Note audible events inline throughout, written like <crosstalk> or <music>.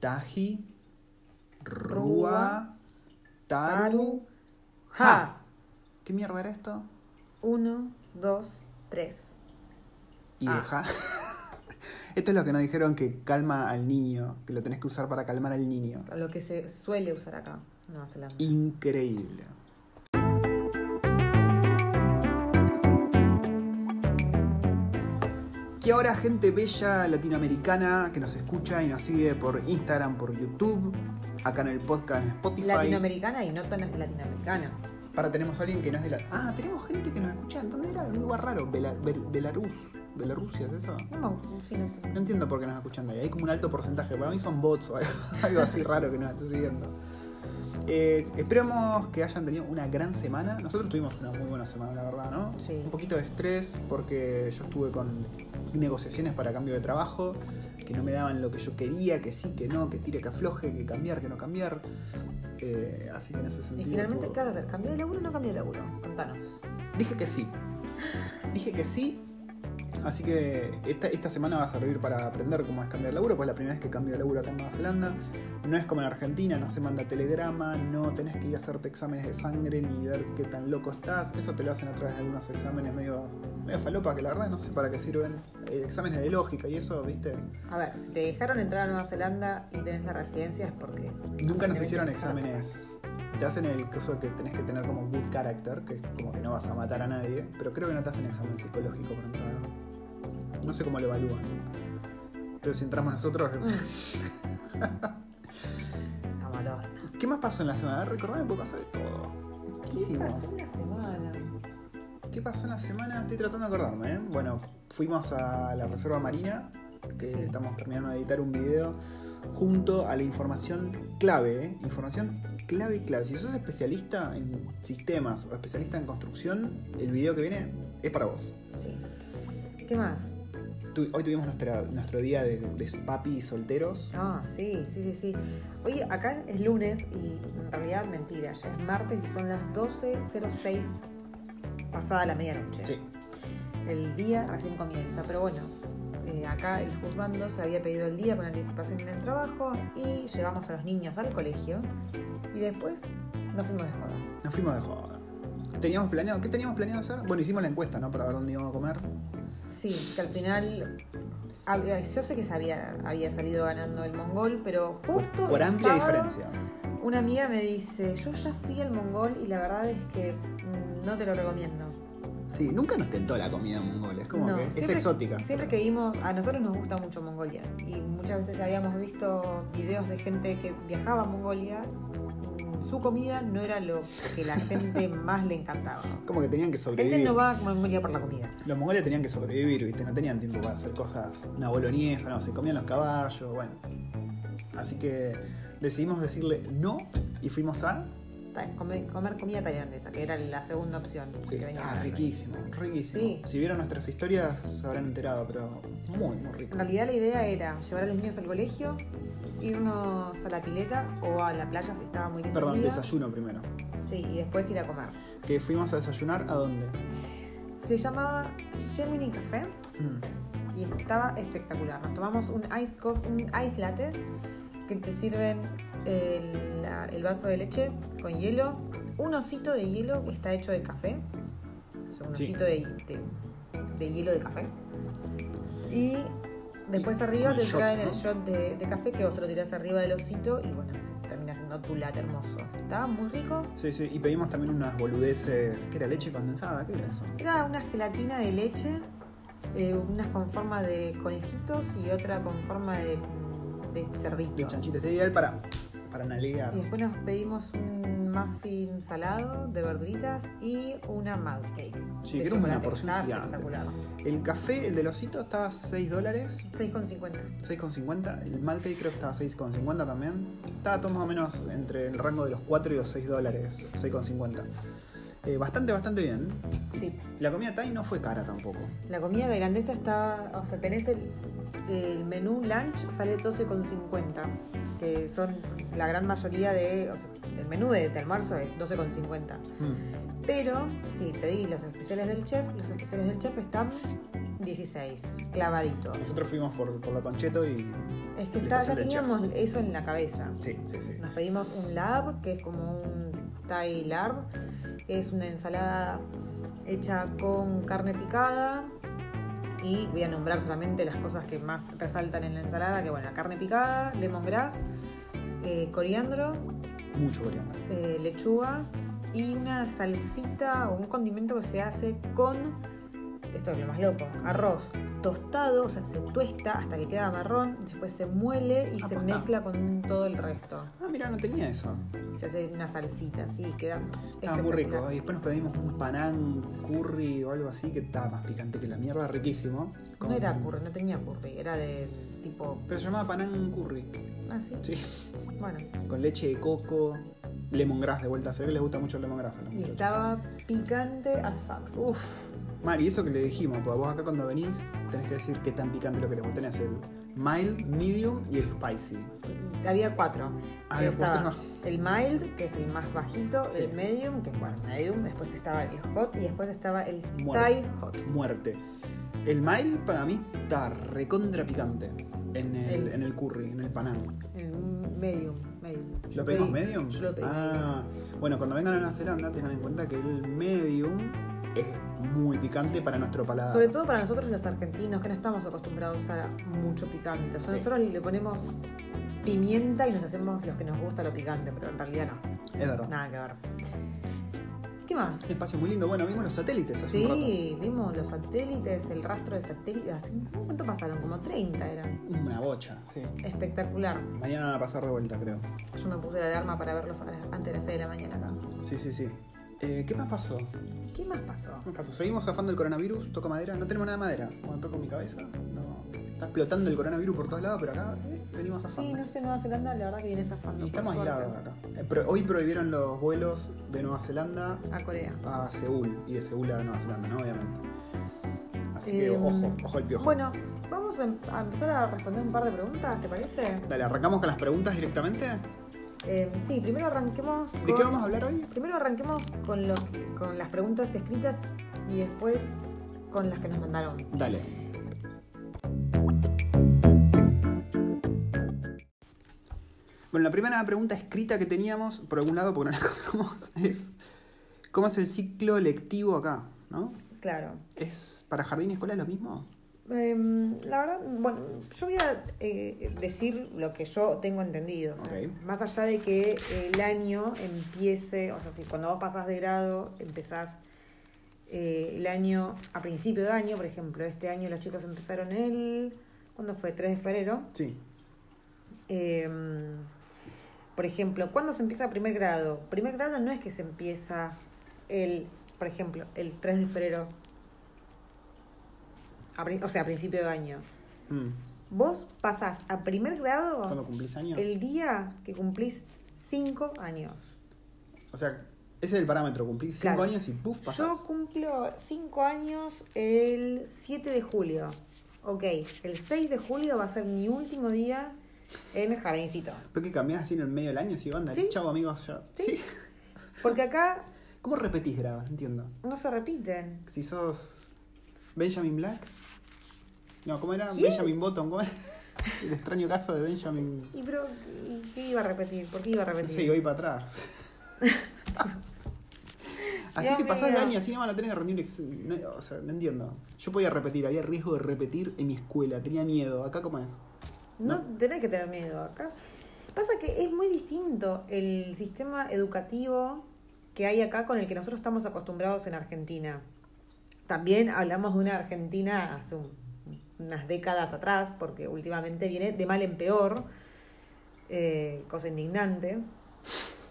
Taji, Rúa, Taru, Ja. ¿Qué mierda era esto? Uno, dos, tres. Y Ah. de Ja. <laughs> Esto es lo que nos dijeron que calma al niño, que lo tenés que usar para calmar al niño. Lo que se suele usar acá en Nueva Zelanda. Increíble. Que ahora gente bella latinoamericana que nos escucha y nos sigue por Instagram, por YouTube, acá en el podcast en Spotify. Latinoamericana y no tan latinoamericana. Ahora tenemos a alguien que no es de la... Ah, tenemos gente que nos escucha. ¿Dónde era? Un lugar raro. Bela- Bel- Belarus. Belarusia, ¿es eso? No, sí, no No entiendo por qué nos escuchan de ahí. Hay como un alto porcentaje. Para mí son bots o algo, <laughs> algo así raro que nos esté siguiendo. Eh, esperemos que hayan tenido una gran semana. Nosotros tuvimos una muy buena semana, la verdad, ¿no? Sí. Un poquito de estrés porque yo estuve con negociaciones para cambio de trabajo que no me daban lo que yo quería, que sí, que no, que tire, que afloje, que cambiar, que no cambiar. Eh, así que en ese Y sentido. finalmente, tuvo- ¿qué vas a hacer? ¿Cambiar de laburo o no cambiar de laburo? Contanos. Dije que sí. Dije que sí. Así que esta, esta semana va a servir para aprender cómo es cambiar de laburo, pues es la primera vez que cambio de laburo acá en Nueva Zelanda. No es como en Argentina, no se manda telegrama, no tenés que ir a hacerte exámenes de sangre ni ver qué tan loco estás. Eso te lo hacen a través de algunos exámenes medio, medio falopa, que la verdad no sé para qué sirven. Eh, exámenes de lógica y eso, viste. A ver, si te dejaron entrar a Nueva Zelanda y tenés la residencia es porque. Nunca nos hicieron exámenes. Te hacen el caso que tenés que tener como good character, que es como que no vas a matar a nadie, pero creo que no te hacen examen psicológico para entrar. No, no sé cómo lo evalúan. Pero si entramos nosotros. <laughs> <laughs> ¿Qué más pasó en la semana? Recordame, porque pasó de todo. ¿Qué ¿Qué pasó en la semana? ¿Qué pasó en la semana? Estoy tratando de acordarme, ¿eh? Bueno, fuimos a la Reserva Marina, que Sí. estamos terminando de editar un video, junto a la información clave, ¿eh? Información clave, clave. Si sos especialista en sistemas o especialista en construcción, el video que viene es para vos. Sí. ¿Qué más? Tu- hoy tuvimos nuestra, nuestro día de, de papi solteros. Ah, sí, sí, sí, sí. Oye, acá es lunes y en realidad mentira, ya es martes y son las 12.06 pasada la medianoche. Sí. El día recién comienza, pero bueno, eh, acá el juzgando se había pedido el día con anticipación en el trabajo y llevamos a los niños al colegio y después nos fuimos de joda. Nos fuimos de joda. Teníamos planeado, ¿qué teníamos planeado hacer? Bueno, hicimos la encuesta, ¿no? Para ver dónde íbamos a comer. Sí, que al final había- yo sé que se había, salido ganando el mongol, pero justo Por el amplia sábado, diferencia. Una amiga me dice, yo ya fui al mongol y la verdad es que mm, no te lo recomiendo. Sí, nunca nos tentó la comida mongola, es como No, que es siempre- exótica. Siempre que vimos, a nosotros nos gusta mucho Mongolia y muchas veces habíamos visto videos de gente que viajaba a Mongolia. Su comida no era lo que la gente <laughs> más le encantaba. Como que tenían que La sobrevivir. gente no va a Mongolia por la comida. Los mongoles tenían que sobrevivir, ¿viste? No tenían tiempo para hacer cosas, una boloñesa, no, se comían los caballos, bueno. Así que decidimos decirle no y fuimos a. Comer, comer comida tailandesa, que era la segunda opción. que venía ah, riquísimo, riquísimo. Sí. Si vieron nuestras historias se habrán enterado, pero muy, muy rico. En realidad la idea era llevar a los niños al colegio, irnos a la pileta o a la playa si estaba muy lindo el Perdón, día. desayuno primero. Sí, y después ir a comer. Que fuimos a desayunar a dónde? Se llamaba Gemini Café Mm, y estaba espectacular. Nos tomamos un ice, cof- un ice latte que te sirven el, vaso de leche con hielo, un osito de hielo que está hecho de café, o sea, un Sí. osito de, de- de hielo de café. Y después arriba te shot, traen ¿no? el shot de, de café que vos te lo tirás arriba del osito y bueno, se termina siendo tu latte hermoso. Estaba muy rico. Sí, sí, y pedimos también unas boludeces. ¿Qué era? ¿Leche condensada? ¿Qué era eso? Era una gelatina de leche, eh, unas con forma de conejitos y otra con forma de, de cerdito. De chanchita. Este ideal para, para nalear. Y después nos pedimos un muffin salado de verduritas y una mud cake. Sí, que era una porción gigante. espectacular. El café, el del osito, estaba a 6 dólares. 6,50. 6,50. El Mad Cake creo que estaba a 6,50 también. Estaba todo más o menos entre el rango de los 4 y los 6 dólares. 6,50. Eh, bastante, bastante bien. Sí. La comida Thai no fue cara tampoco. La comida tailandesa está, o sea, tenés el, el menú lunch sale 12,50, que son la gran mayoría de, o sea, el menú de, de almuerzo es 12,50. Mm. Pero si pedís los especiales del chef, los especiales del chef están 16, clavadito. Nosotros fuimos por, por la Concheto y. Es que está, ya teníamos eso en la cabeza. Sí, sí, sí. Nos pedimos un lab, que es como un Thai lab, es una ensalada hecha con carne picada. Y voy a nombrar solamente las cosas que más resaltan en la ensalada, que bueno, la carne picada, lemongrass, eh, coriandro, Mucho coriandro. eh, lechuga y una salsita o un condimento que se hace con, esto es lo más loco, arroz tostado, o sea, se tuesta hasta que queda marrón, después se muele y Ah, se posta. mezcla con todo el resto. Ah, mira, no tenía eso. Se hace una salsita así, queda Estaba muy rico. Y después nos pedimos un panán curry o algo así que estaba más picante que la mierda, riquísimo. No era curry, no tenía curry, era de tipo. Pero se llamaba panán curry. Ah, sí. Sí. Bueno, Con leche de coco, lemongrass de vuelta. Se ve que les gusta mucho el lemongrass a los y muchachos. estaba picante as fuck. Uf. Mar, y eso que le dijimos, porque vos acá cuando venís tenés que decir qué tan picante lo querés. Vos tenés el mild, medium y el spicy. Había cuatro. Ah, había estaba cuatro. el mild, que es el más bajito, Sí. el medium, que es bueno, medium, después estaba el hot y después estaba el Muerto. Thai hot. Muerte. El mild para mí está recontra picante en el, en el curry, en el panán. El medium, medium. ¿Lo pedimos pedí- medium? Yo lo pedí. Ah, bueno, cuando vengan a Nueva Zelanda tengan en cuenta que el medium es muy picante para nuestro paladar. Sobre todo para nosotros los argentinos, que no estamos acostumbrados a mucho picante. O sea, Sí. nosotros le ponemos pimienta y nos hacemos los que nos gusta lo picante, pero en realidad no. Es verdad. Nada que ver. ¿Qué más? Un espacio muy lindo. Bueno, vimos los satélites hace un rato. Sí, vimos los satélites, el rastro de satélites. ¿Cuánto pasaron? Como 30 eran. Una bocha, sí. Espectacular. Mañana van a pasar de vuelta, creo. Yo me puse la alarma para verlos antes de las 6 de la mañana acá. Sí, sí, sí. Eh, ¿Qué más pasó? ¿Qué más pasó? ¿Qué más pasó? Seguimos zafando el coronavirus, toco madera. No tenemos nada de madera. Bueno, toco mi cabeza. No. Está explotando el coronavirus por todos lados, pero acá eh, venimos Sí, zafando. no sé, Nueva Zelanda la verdad que viene zafando. Y estamos suerte. aislados acá. Eh, hoy prohibieron los vuelos de Nueva Zelanda A Corea. a Seúl y de Seúl a Nueva Zelanda, ¿no? Obviamente. Así que Em, ojo, ojo el piojo. Bueno, vamos a, em- a empezar a responder un par de preguntas, ¿te parece? Dale, arrancamos con las preguntas directamente. Eh, sí, primero arranquemos. ¿De con- qué vamos a hablar hoy? Primero arranquemos con, los, con las preguntas escritas y después con las que nos mandaron. Dale. Bueno, la primera pregunta escrita que teníamos, por algún lado, porque no la <laughs> acordamos, es ¿cómo es el ciclo lectivo acá? ¿No? Claro. ¿Es para jardín y escuela lo mismo? Em, la verdad, bueno, yo voy a eh, decir lo que yo tengo entendido. o sea, Ok. Más allá de que el año empiece, o sea, si cuando vos pasás de grado, empezás eh, el año a principio de año, por ejemplo, este año los chicos empezaron el. ¿Cuándo fue? 3 de febrero. Sí. Em, por ejemplo, ¿cuándo se empieza primer grado? Primer grado no es que se empieza el, por ejemplo, el 3 de febrero, a o sea, a principio de año. Mm. Vos pasás a primer grado ¿Cuándo cumplís años? el día que cumplís 5 años. O sea, ese es el parámetro, cumplís 5 Claro. años y puff, pasás. Yo cumplo 5 años el 7 de julio. Ok, el 6 de julio va a ser mi último día en el jardincito. ¿Por qué cambiás así en el medio del año? Si banda, Sí. chau amigos, ya. Sí. Porque acá ¿Cómo repetís grados? Entiendo. no se repiten. Si sos Benjamin Black. No, ¿cómo era? Benjamin Button, ¿cómo era? <laughs> El extraño caso de Benjamin. ¿Y, pero, ¿y qué iba a repetir? ¿Por qué iba a repetir? sé, voy para atrás. <laughs> Así Dios que pasás de mío. año, así no van a tener que rendir. no, o sea, no entiendo. Yo podía repetir, había riesgo de repetir en mi escuela, tenía miedo. ¿Acá cómo es? No, No. tenés que tener miedo acá. Pasa que es muy distinto el sistema educativo que hay acá con el que nosotros estamos acostumbrados en Argentina. También hablamos de una Argentina hace un- unas décadas atrás, porque últimamente viene de mal en peor, eh, cosa indignante.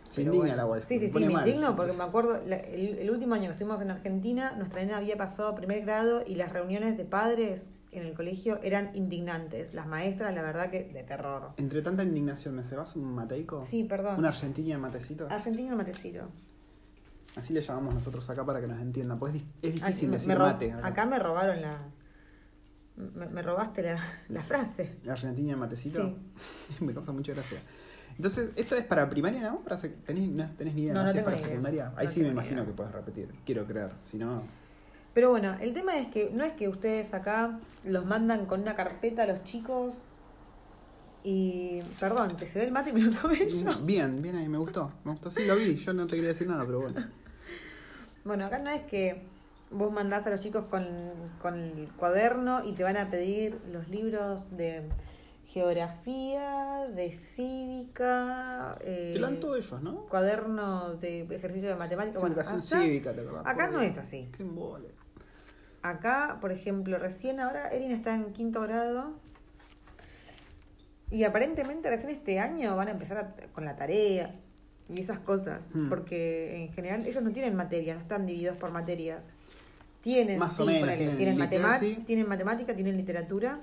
Se indigna bueno. la web. Sí, sí, sí, me indigno porque me acuerdo, la- el, el último año que estuvimos en Argentina, nuestra nena había pasado a primer grado y las reuniones de padres en el colegio eran indignantes. Las maestras, la verdad que de terror. Entre tanta indignación, ¿me cebas un mateico? Sí, perdón. ¿Un argentino en matecito? Argentino matecito. Así le llamamos nosotros acá para que nos entiendan. Pues es, di- es difícil decir me mate. Acá. Acá me robaron la. Me, me robaste la, la frase. Argentina en matecito. Sí. <laughs> me causa mucha gracia. Entonces, ¿esto es para primaria, no? Para ¿Tenés, no tenés ni idea? No, No, no sé, tengo para idea. secundaria. Ahí No sí me imagino idea. que puedes repetir. Quiero creer. Si no. Pero bueno, el tema es que no es que ustedes acá los mandan con una carpeta a los chicos y. Perdón, te se ve el mate y me lo tomé yo. Bien, bien ahí, me gustó. Me gustó, sí, lo vi. Yo no te quería decir nada, pero bueno. <laughs> Bueno, acá no es que vos mandás a los chicos con, con el cuaderno y te van a pedir los libros de geografía, de cívica. Eh, Te lo dan todos ellos, ¿no? Cuaderno de ejercicio de matemática. Bueno, Educación allá- cívica, ¿te acordás? acá no es así. Qué embole. Acá, por ejemplo, recién ahora Erin está en quinto grado y aparentemente recién este año van a empezar a- con la tarea y esas cosas, Hmm. porque en general ellos no tienen materia, no están divididos por materias. Tienen, Más o sí, menos, ponele, tienen tienen, literacy. tienen matemática, tienen literatura,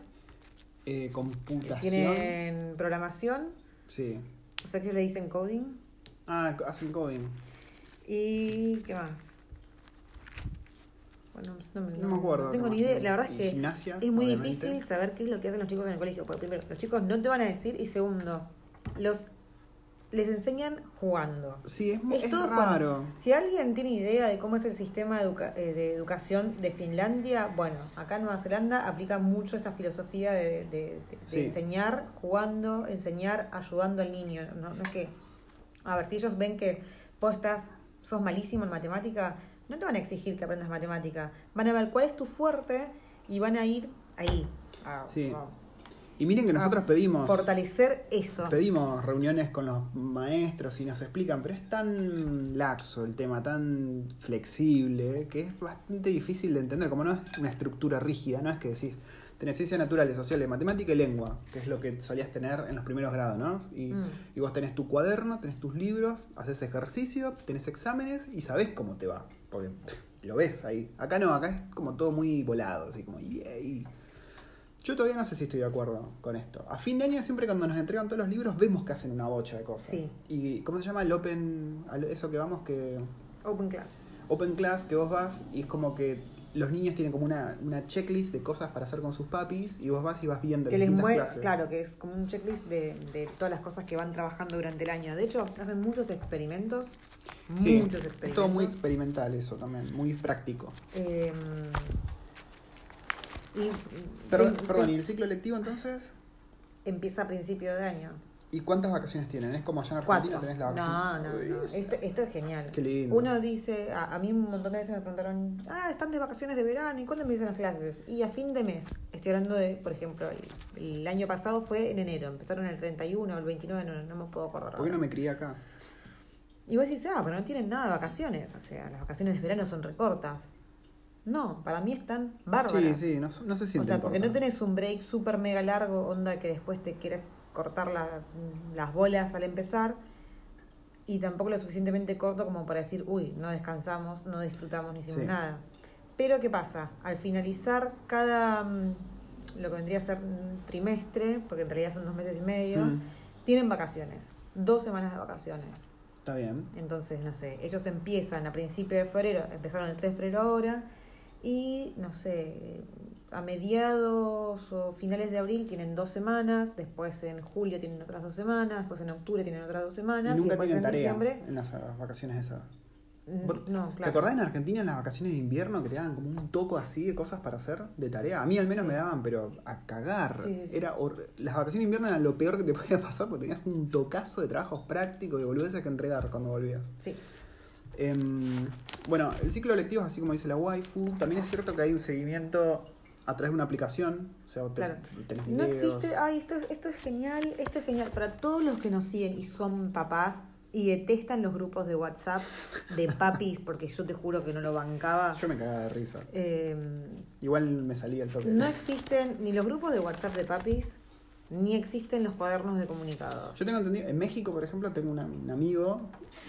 Eh, computación. tienen programación, Sí. o sea que le dicen coding. Ah, hacen coding. ¿Y qué más? Bueno, no, me- No me acuerdo. no tengo ni idea. La verdad es que gimnasia, es muy obviamente. difícil saber qué es lo que hacen los chicos en el colegio. Porque primero, los chicos no te van a decir y segundo, los les enseñan jugando. Sí, es, mu- Es es todo raro. Si alguien tiene idea de cómo es el sistema educa- eh, de educación de Finlandia, bueno, acá en Nueva Zelanda aplica mucho esta filosofía de, de- de- de Sí. enseñar jugando, enseñar ayudando al niño. No, no es que, a ver, si ellos ven que vos estás, sos malísimo en matemática, no te van a exigir que aprendas matemática. Van a ver cuál es tu fuerte y van a ir ahí. a- Sí. a- Y miren que nosotros a pedimos. Fortalecer eso. Pedimos reuniones con los maestros y nos explican, pero es tan laxo el tema, tan flexible, que es bastante difícil de entender. Como no es una estructura rígida, no es que decís, tenés ciencias naturales, sociales, matemática y lengua, que es lo que solías tener en los primeros grados, ¿no? Y, Mm. y vos tenés tu cuaderno, tenés tus libros, haces ejercicio, tenés exámenes y sabés cómo te va, porque lo ves ahí. Acá no, acá es como todo muy volado, así como, yay. Yo todavía no sé si estoy de acuerdo con esto. A fin de año, siempre cuando nos entregan todos los libros, vemos que hacen una bocha de cosas. Sí. Y ¿cómo se llama el open, eso que vamos, que Open class. open class, que vos vas y es como que los niños tienen como una, una checklist de cosas para hacer con sus papis y vos vas y vas viendo que les clases. claro, que es como un checklist de, de todas las cosas que van trabajando durante el año. De hecho, hacen muchos experimentos. Sí, muchos experimentos. es todo muy experimental eso también, muy práctico. Eh, y Perdón, te- perdón, te- ¿y el ciclo lectivo entonces? empieza a principio de año. ¿Y cuántas vacaciones tienen? ¿Es como allá en Argentina Cuatro. tenés la No, vacación? no, no. Uy, Esto, esto es genial. Qué lindo. Uno dice, a, a mí un montón de veces me preguntaron, ah, están de vacaciones de verano, ¿y cuándo empiezan las clases? Y a fin de mes. Estoy hablando de, por ejemplo, el, el año pasado fue en enero, empezaron el 31 o el 29, no, no me puedo acordar. ¿Por qué no me crié acá? Y vos decís, ah, pero no tienen nada de vacaciones, o sea, las vacaciones de verano son recortas. No, para mí están bárbaras. Sí, sí, no, no se O siente sea, porque no tenés un break súper mega largo, onda que después te quieres cortar la- las bolas al empezar, y tampoco lo suficientemente corto como para decir, uy, no descansamos, no disfrutamos, no hicimos Sí. nada. Pero ¿qué pasa? Al finalizar cada, mm, lo que vendría a ser un trimestre, porque en realidad son dos meses y medio, Mm. tienen vacaciones, dos semanas de vacaciones. Está bien. Entonces, no sé, ellos empiezan a principios de febrero, empezaron el 3 de febrero ahora, y no sé, a mediados o finales de abril tienen dos semanas, después en julio tienen otras dos semanas, después en octubre tienen otras dos Y semanas, y, nunca después tienen en tarea diciembre. en las vacaciones esas. mm, ¿Vos- No, ¿Te claro. acordás en Argentina en las vacaciones de invierno que te daban como un toco así de cosas para hacer de tarea? A mí al menos Sí. me daban, pero a cagar. Sí, sí, sí. Era hor- Las vacaciones de invierno eran lo peor que te <laughs> podía pasar porque tenías un tocazo de trabajos prácticos y volvías que entregar cuando volvías. Sí, Em, bueno, el ciclo lectivo es así como dice la waifu. También es cierto que hay un seguimiento a través de una aplicación. O sea, te- Claro. tenés no existe, ay, esto, esto es genial, esto es genial. Para todos los que nos siguen y son papás y detestan los grupos de WhatsApp de <laughs> papis, porque yo te juro que no lo bancaba. Yo me cagaba de risa. eh, Igual me salía el toque. No existen ni los grupos de WhatsApp de papis, ni existen los cuadernos de comunicados. Yo tengo entendido, en México, por ejemplo, tengo una- un amigo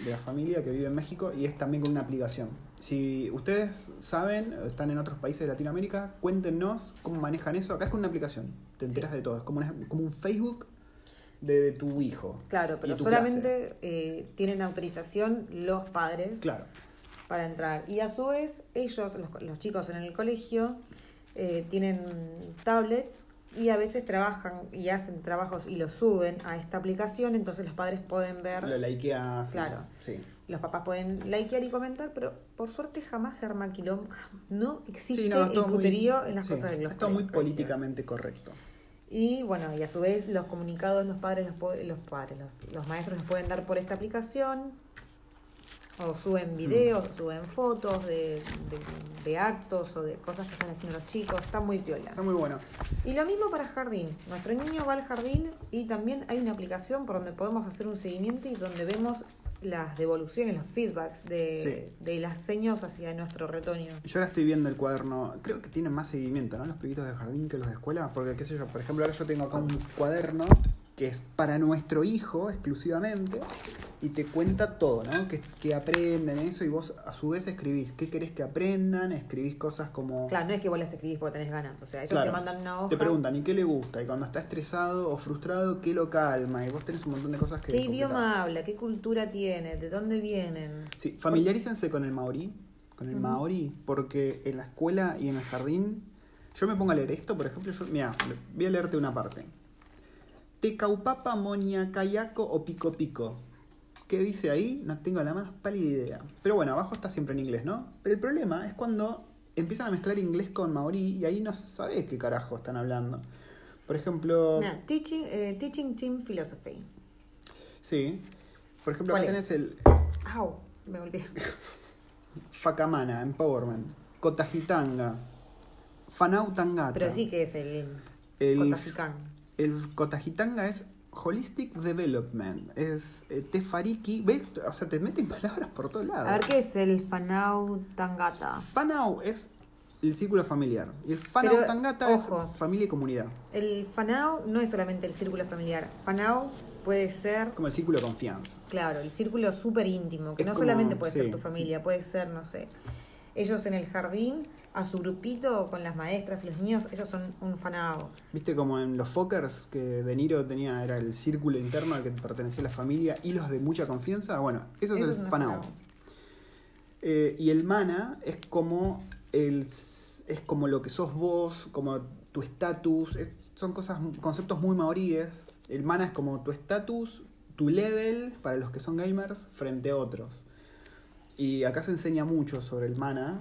de la familia que vive en México y es también con una aplicación. Si ustedes saben, o están en otros países de Latinoamérica, cuéntenos cómo manejan eso. Acá es con una aplicación, te enteras de todo. Es como, una- como un Facebook de, de tu hijo. Claro, pero solamente eh, tienen autorización los padres Claro. para entrar. Y a su vez, ellos, los, los chicos en el colegio, eh, tienen tablets y a veces trabajan y hacen trabajos y los suben a esta aplicación, entonces los padres pueden ver, Lo likeas. Claro. Sí. los papás pueden likear y comentar, pero por suerte jamás se arma quilombo. No existe Sí, no, el muy- en las sí, cosas de los Es todo muy políticamente correcto. Y bueno, y a su vez los comunicados los padres, los, los padres, los, los maestros los pueden dar por esta aplicación. O suben videos, o suben fotos de, de- de actos o de cosas que están haciendo los chicos. Está muy piola. Está muy bueno. Y lo mismo para jardín. Nuestro niño va al jardín y también hay una aplicación por donde podemos hacer un seguimiento y donde vemos las devoluciones, los feedbacks de, de las señas hacia nuestro retoño. Yo ahora estoy viendo el cuaderno, creo que tienen más seguimiento, ¿no? Los pibitos de jardín que los de escuela, porque qué sé yo, por ejemplo, ahora yo tengo acá un cuaderno que es para nuestro hijo exclusivamente y te cuenta todo, ¿no? Que, que aprenden eso y vos a su vez escribís qué querés que aprendan, escribís cosas como... Claro, no es que vos las escribís porque tenés ganas. O sea, ellos Claro. te mandan una hoja. Te preguntan, ¿y qué le gusta? Y cuando está estresado o frustrado, ¿qué lo calma? Y vos tenés un montón de cosas que... ¿Qué completás. idioma habla? ¿Qué cultura tiene? ¿De dónde vienen? Sí, familiarícense con el maorí, con el maorí, porque en la escuela y en el jardín, yo me pongo a leer esto, por ejemplo, yo, mira, voy a leerte una parte. Te caupapa moña kayako o pico pico. ¿Qué dice ahí? No tengo la más pálida idea. Pero bueno, abajo está siempre en inglés, ¿no? Pero el problema es cuando empiezan a mezclar inglés con maorí y ahí no sabes qué carajo están hablando. Por ejemplo, teaching, eh, teaching Team Philosophy. sí. Por ejemplo, acá ¿Cuál tenés el Au, me volví. <laughs> Fakamana, Empowerment, Kotajitanga, Fanau Tangata. Pero sí que es el, El-. El Kotajitanga es Holistic Development, es eh, Tefariki, ¿ves? O sea, te meten palabras por todos lados. A ver qué es el Fanau Tangata. Fanau es el círculo familiar y el Fanau Pero, Tangata es familia y comunidad, El Fanau no es solamente el círculo familiar. Fanau puede ser, como el círculo de confianza. claro, el círculo súper íntimo, que Es no como- solamente puede sí. ser tu familia, puede ser, no sé, ellos en el jardín, a su grupito con las maestras y los niños, ellos son un Fanau. ¿Viste como en los Fockers que De Niro tenía, era el círculo interno al que pertenecía la familia y los de mucha confianza? Bueno, eso es Eso el es. Fanau. Eh, y el mana es como el es como lo que sos vos, como tu estatus, es- son cosas, conceptos muy maoríes. El mana es como tu estatus, tu level para los que son gamers frente a otros. Y acá se enseña mucho sobre el mana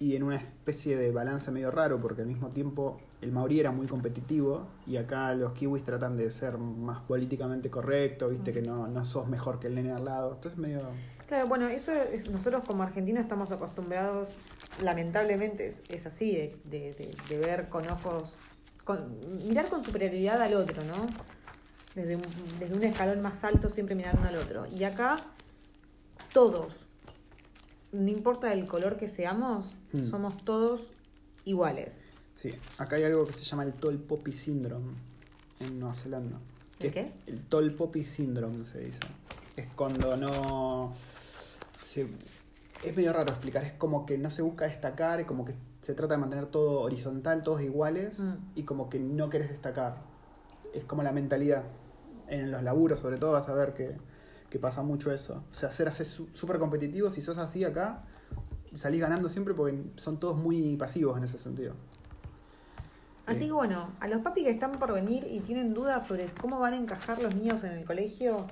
y en una especie de balance medio raro porque al mismo tiempo el maorí era muy competitivo y acá los kiwis tratan de ser más políticamente correctos, viste que no, no sos mejor que el nene al lado. Entonces medio... Claro, bueno, eso es, nosotros como argentinos estamos acostumbrados, lamentablemente es, es así, de, de- de- de ver con ojos, con, mirar con superioridad al otro, ¿no? Desde un, desde un escalón más alto siempre mirando al otro. Y acá todos, no importa el color que seamos, Mm. somos todos iguales. Sí, acá hay algo que se llama el Tall Poppy Syndrome en Nueva Zelanda. ¿El Que- qué? El Tall Poppy Syndrome se dice. Es cuando no. se- es medio raro explicar, es como que no se busca destacar, como que se trata de mantener todo horizontal, todos iguales, Mm. y como que no querés destacar. Es como la mentalidad. En los laburos, sobre todo, vas a ver que, que pasa mucho eso. O sea, ser así súper competitivo, si sos así acá, salís ganando siempre porque son todos muy pasivos en ese sentido. Así Sí. que bueno, a los papis que están por venir y tienen dudas sobre cómo van a encajar los niños en el colegio,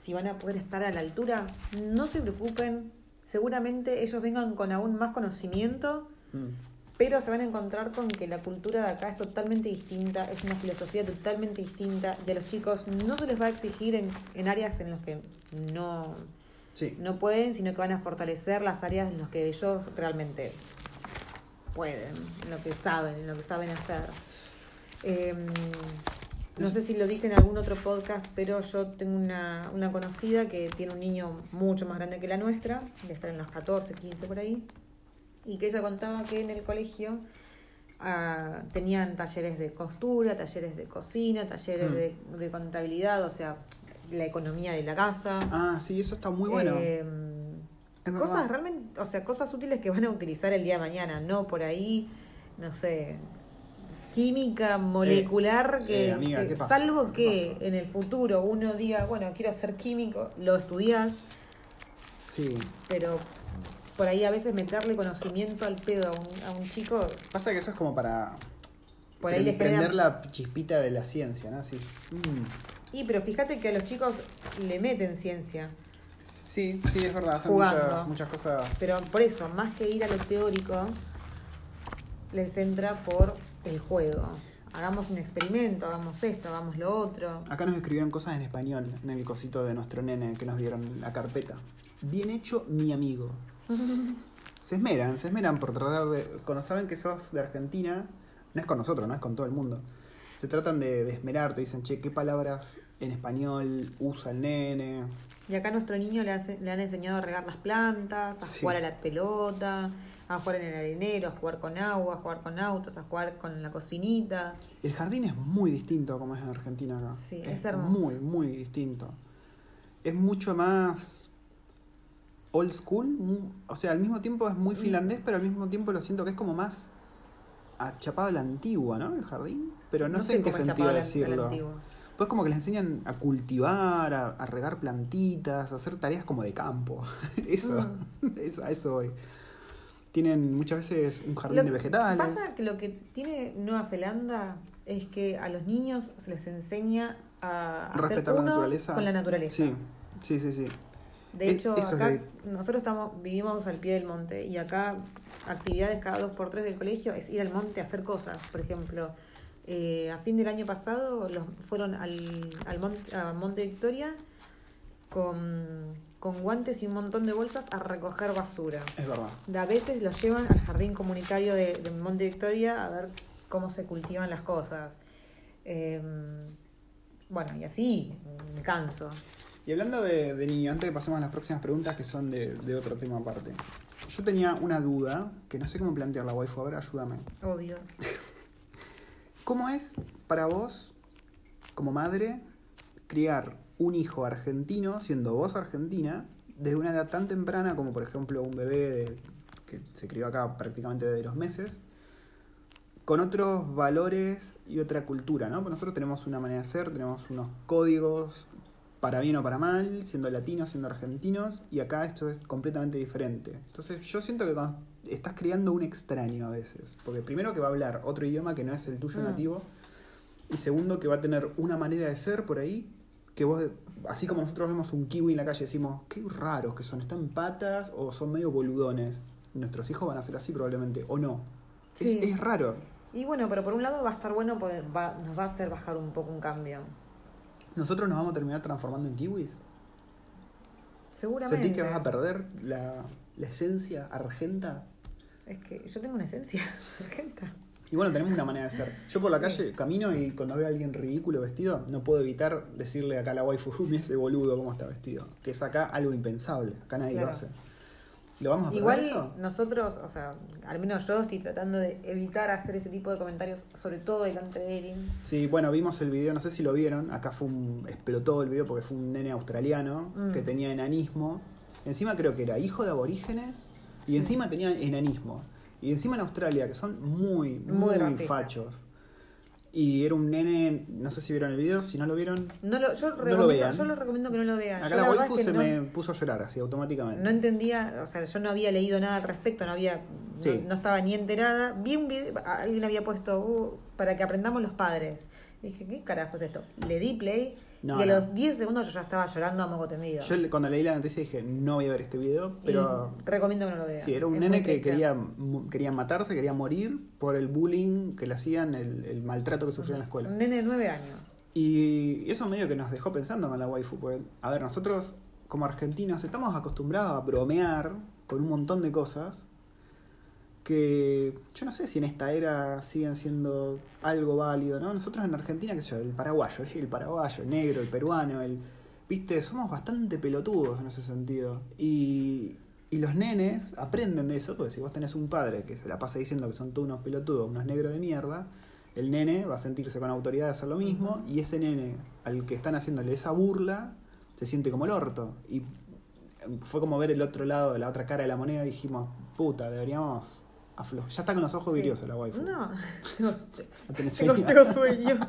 si van a poder estar a la altura, no se preocupen. Seguramente ellos vengan con aún más conocimiento, Mm. Pero se van a encontrar con que la cultura de acá es totalmente distinta, es una filosofía totalmente distinta y a los chicos no se les va a exigir en, en áreas en las que no, Sí. no pueden, sino que van a fortalecer las áreas en las que ellos realmente pueden, en lo que saben, en lo que saben hacer. Eh, no sé si lo dije en algún otro podcast, pero yo tengo una, una conocida que tiene un niño mucho más grande que la nuestra, de estar en los 14, 15 por ahí, y que ella contaba que en el colegio ah, tenían talleres de costura, talleres de cocina, talleres Mm. de, de contabilidad, o sea, la economía de la casa. Ah, sí, eso está muy bueno. Eh, Es cosas verdad. realmente, o sea, cosas útiles que van a utilizar el día de mañana, no por ahí, no sé, química molecular que, eh, amiga, que- salvo ¿Qué que en el futuro uno diga, bueno, quiero ser químico, lo estudias, Sí. pero por ahí a veces meterle conocimiento al pedo a un, a un chico, Pasa que eso es como para. por ahí les Prender la chispita de la ciencia, ¿no? Así es, mm. Y pero fíjate que a los chicos le meten ciencia. Sí, sí, es verdad. Hacen muchas, muchas cosas. Pero por eso, más que ir a lo teórico, les entra por el juego. Hagamos un experimento, hagamos esto, hagamos lo otro. Acá nos escribieron cosas en español en el cosito de nuestro nene que nos dieron la carpeta. Bien hecho, mi amigo. <laughs> Se esmeran, se esmeran por tratar de. Cuando saben que sos de Argentina, no es con nosotros, no es con todo el mundo. Se tratan de, de esmerar, te dicen, che, ¿qué palabras en español usa el nene? Y acá a nuestro niño le, hace- le han enseñado a regar las plantas, a Sí. jugar a la pelota, a jugar en el arenero, a jugar con agua, a jugar con autos, a jugar con la cocinita. El jardín es muy distinto a como es en Argentina acá. Sí, es hermoso. Muy, muy distinto. Es mucho más old school. O sea, al mismo tiempo es muy Mm. finlandés, pero al mismo tiempo lo siento que es como más achapado a la antigua, ¿no? El jardín. Pero no, sé en qué sentido chapado a la- a la decirlo. Pues como que les enseñan a cultivar, a, a regar plantitas, a hacer tareas como de campo. <laughs> eso, <laughs> eso, a eso voy. Tienen muchas veces un jardín Lo de que vegetales. Pasa que lo que tiene Nueva Zelanda es que a los niños se les enseña a hacer Respetar la uno naturaleza. con la naturaleza. Sí, sí, sí, sí. De Es- hecho, eso acá nosotros estamos vivimos al pie del monte y acá actividades cada dos por tres del colegio es ir al monte a hacer cosas. Por ejemplo, eh, a fin del año pasado los fueron al, al monte, a Monte Victoria con, con guantes y un montón de bolsas a recoger basura. Es verdad. De a veces los llevan al jardín comunitario de, de Monte Victoria a ver cómo se cultivan las cosas. Eh, bueno, y así me canso. Y hablando de, de niño, antes que pasemos a las próximas preguntas que son de, de otro tema aparte. Yo tenía una duda que no sé cómo plantearla, waifu. A ver, ayúdame. Oh Dios. <laughs> ¿Cómo es para vos, como madre, criar un hijo argentino, siendo vos argentina, desde una edad tan temprana como, por ejemplo, un bebé de- que se crió acá prácticamente desde los meses, con otros valores y otra cultura, ¿no? Porque nosotros tenemos una manera de ser, tenemos unos códigos, para bien o para mal, siendo latinos, siendo argentinos, y acá esto es completamente diferente. Entonces yo siento que cuando estás criando un extraño a veces, porque primero que va a hablar otro idioma que no es el tuyo Mm. nativo, y segundo que va a tener una manera de ser por ahí, que vos, así como nosotros vemos un kiwi en la calle, decimos, qué raros que son, están en patas o son medio boludones. Nuestros hijos van a ser así probablemente, o no. Es- Sí. es raro. Y bueno, pero por un lado va a estar bueno porque va- nos va a hacer bajar un poco un cambio. ¿Nosotros nos vamos a terminar transformando en kiwis? Seguramente. ¿Sentís que vas a perder la, la esencia argenta? Es que yo tengo una esencia <laughs> argenta. Y bueno, tenemos una manera de ser. Yo por la Sí. calle camino y cuando veo a alguien ridículo vestido, no puedo evitar decirle acá a la waifu, "Uy, ese boludo cómo está vestido. Que es acá algo impensable. Acá nadie lo hace. ¿Lo vamos a perder Igual eso? nosotros, o sea, al menos yo estoy tratando de evitar hacer ese tipo de comentarios, sobre todo delante de Erin. Sí, bueno, vimos el video, no sé si lo vieron. Acá fue un, explotó el video porque fue un nene australiano Mm. que tenía enanismo. Encima creo que era hijo de aborígenes y Sí. encima tenía enanismo. Y encima en Australia, que son muy, muy, Muy fachos. Y era un nene, no sé si vieron el video, si no lo vieron. No lo, yo, recomiendo, vean. yo lo recomiendo que no lo vean. Acá Yo la, waifu es que se no, me puso a llorar así automáticamente. no entendía, o sea, yo no había leído nada al respecto, no había, no- Sí. no, estaba ni enterada. Vi un video, alguien había puesto "Uh, para que aprendamos los padres. Dije, ¿qué carajo es esto? Le di play No, y a no. los 10 segundos yo ya estaba llorando a moco tendido. Yo cuando leí la noticia dije, no voy a ver este video, pero Y recomiendo que no lo vean. Sí, era un Es nene que quería, quería matarse, quería morir por el bullying que le hacían, el, el maltrato que sufrió en la escuela. Un nene de 9 años. Y eso medio que nos dejó pensando con la waifu, porque, a ver, nosotros como argentinos estamos acostumbrados a bromear con un montón de cosas que yo no sé si en esta era siguen siendo algo válido, ¿no? Nosotros en Argentina, qué sé yo, el paraguayo, el paraguayo, el negro, el peruano, el... Viste, somos bastante pelotudos en ese sentido. Y, y los nenes aprenden de eso, porque si vos tenés un padre que se la pasa diciendo que son todos unos pelotudos, unos negros de mierda, el nene va a sentirse con autoridad de hacer lo mismo, y ese nene al que están haciéndole esa burla se siente como el orto. Y fue como ver el otro lado, la otra cara de la moneda, dijimos, puta, deberíamos aflojar. Ya está con los ojos Sí. vidriosos la waifu. No, <laughs> No tengo, sueño. tengo <laughs> sueño.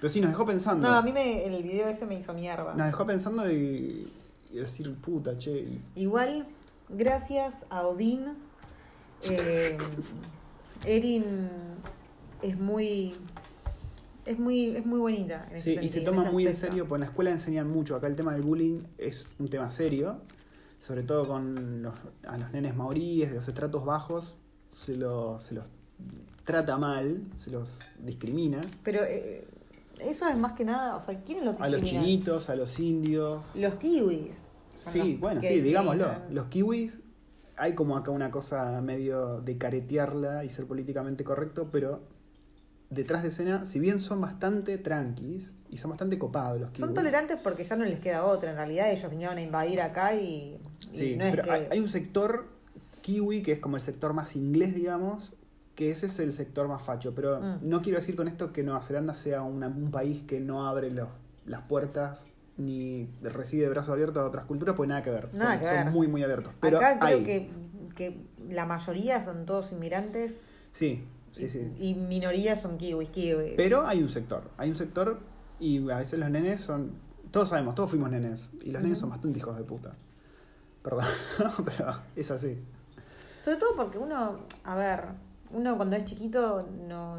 Pero sí, nos dejó pensando. No, a mí me, el video ese me hizo mierda. Nos dejó pensando y, y decir, puta, che. Igual, gracias a Odín, eh, Erin es muy. Es muy, es muy bonita. En ese Sí, y se toma muy en serio, porque en la escuela enseñan mucho. Acá el tema del bullying es un tema serio, sobre todo con los, a los nenes maoríes de los estratos bajos, se, los se los trata mal, se los discrimina. Pero eh, eso es más que nada. O sea, ¿quiénes los A los discriminan? chinitos, a los indios. Los kiwis. Sí, los bueno, sí, digámoslo. discriminan. Los kiwis, hay como acá una cosa medio de caretearla y ser políticamente correcto, pero detrás de escena, si bien son bastante tranquis y son bastante copados los kiwis. Son tolerantes porque ya no les queda otra. En realidad, ellos vinieron a invadir acá y. y Sí, no pero que- hay, un sector kiwi que es como el sector más inglés, digamos, que ese es el sector más facho. Pero Mm. no quiero decir con esto que Nueva Zelanda sea una- un país que no abre las puertas ni recibe de brazos abiertos a otras culturas, pues nada que ver. Nada son, que son ver. muy, muy abiertos. Pero acá creo hay. que, que la mayoría son todos inmigrantes Sí, sí, y, sí. y minorías son kiwis, kiwis. Pero hay un sector, hay un sector y a veces los nenes son, todos sabemos, todos fuimos nenes y los nenes son bastante hijos de puta. Perdón, <laughs> pero es así. Sobre todo porque uno, a ver, uno cuando es chiquito no...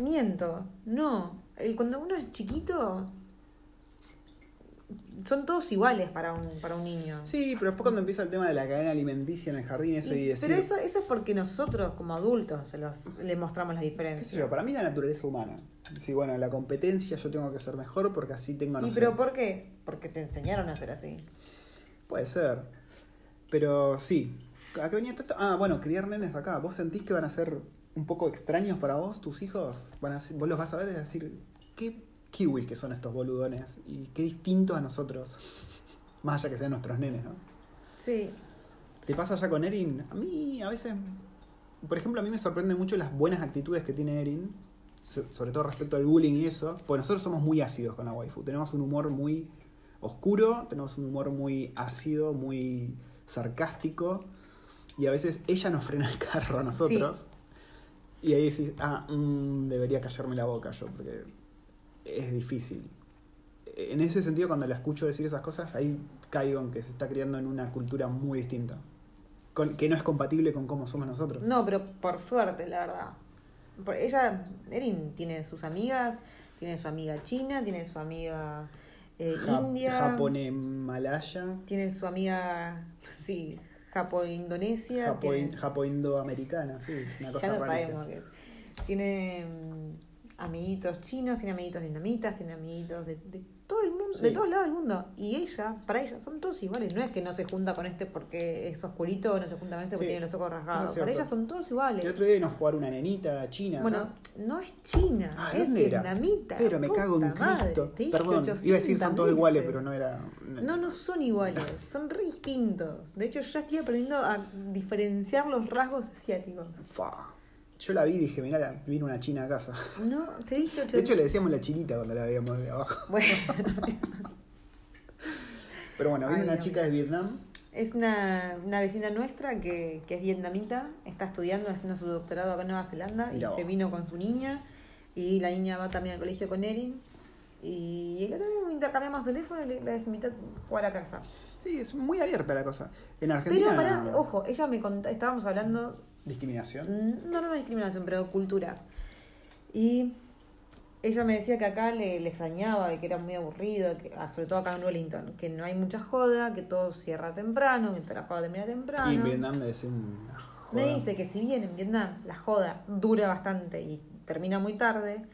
Miento, no. Cuando uno es chiquito son todos iguales para un, para un niño. Sí, pero después cuando empieza el tema de la cadena alimenticia en el jardín, eso y, Y- decir, pero eso, eso es porque nosotros como adultos se los, le mostramos las qué diferencias. sé yo, para mí la naturaleza humana. Sí, bueno, la competencia yo tengo que ser mejor porque así tengo no ¿Y sé, pero por qué? Porque te enseñaron a ser así. Puede ser. Pero sí. ¿A qué venía todo esto? Ah, bueno, criar nenes acá. ¿Vos sentís que van a ser un poco extraños para vos, tus hijos? Van a vos los vas a ver y decir, ¿qué kiwis que son estos boludones? Y qué distinto a nosotros. <laughs> Más allá que sean nuestros nenes, ¿no? Sí. ¿Te pasa ya con Erin? A mí, a veces. Por ejemplo, a mí me sorprenden mucho las buenas actitudes que tiene Erin. so- Sobre todo respecto al bullying y eso. Porque nosotros somos muy ácidos con la waifu. Tenemos un humor muy oscuro, tenemos un humor muy ácido, muy sarcástico. Y a veces ella nos frena el carro a nosotros. Y ahí decís, ah, mm, debería callarme la boca yo, porque es difícil. En ese sentido, cuando la escucho decir esas cosas, ahí caigo en que se está criando en una cultura muy distinta. Con- que no es compatible con cómo somos nosotros. No, pero por suerte, la verdad. Por- ella, Erin, tiene sus amigas, tiene su amiga china, tiene su amiga eh, Ja- india, Japonés, malaya, tiene su amiga, sí, japo-indonesia. japo, tiene- japo-indo-americana, sí, una cosa ya no sabemos qué es. Tiene mm, amiguitos chinos, tiene amiguitos vietnamitas, tiene amiguitos de, de todo el mundo, de todos lados del mundo. Y ella, para ella, son todos iguales. No es que no se junta con este porque es oscurito, no se junta con este porque Sí, tiene los ojos rasgados. para ella son todos iguales. El otro día a jugar una nenita china. Bueno, no es china, Ah, es ¿dónde era? vietnamita. Pero me cago en madre, Cristo. Perdón, iba a decir son 800 todos iguales, pero no era. No, no son iguales, <laughs> son re distintos. De hecho, ya estoy aprendiendo a diferenciar los rasgos asiáticos. Fa. Yo la vi y dije, mirá, la- vino una china a casa. <laughs> No, te dije 800 De hecho, le decíamos la chinita cuando la veíamos de abajo. <laughs> Bueno, <laughs> Pero bueno, vino Ay, una chica de Vietnam. es una, una vecina nuestra que, que es vietnamita, está estudiando, haciendo su doctorado acá en Nueva Zelanda Mirá y vos. se vino con su niña y la niña va también al colegio con Erin. Y el otro día intercambiamos teléfono y le, la invité a jugar a casa. Sí, es muy abierta la cosa. En Argentina. Pero pará, ojo, ella me contó, estábamos hablando Discriminación. No, no, no discriminación, pero culturas. Y ella me decía que acá le, le extrañaba que era muy aburrido, que, ah, sobre todo acá en Wellington, que no hay mucha joda, que todo cierra temprano, que la joda termina temprano. Y en Vietnam debe ser una joda. Me dice que si bien en Vietnam la joda dura bastante y termina muy tarde,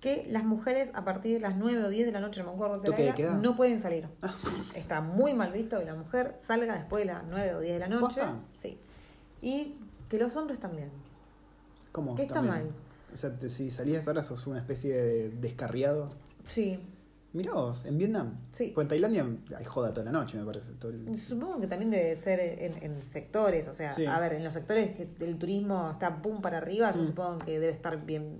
que las mujeres a partir de las 9 o 10 de la noche, no me acuerdo qué no pueden salir. <laughs> Está muy mal visto que la mujer salga después de las 9 o 10 de la noche. ¿Posta? Sí. Y que los hombres también. ¿Cómo? ¿Qué está mal? O sea, te- si salías ahora sos una especie de descarriado. Sí. Mirá vos, en Vietnam. Sí. Pues en Tailandia hay joda toda la noche, me parece. todo el- Supongo que también debe ser en, en sectores, o sea, Sí. a ver, en los sectores que el turismo está pum para arriba, yo Mm. supongo que debe estar bien,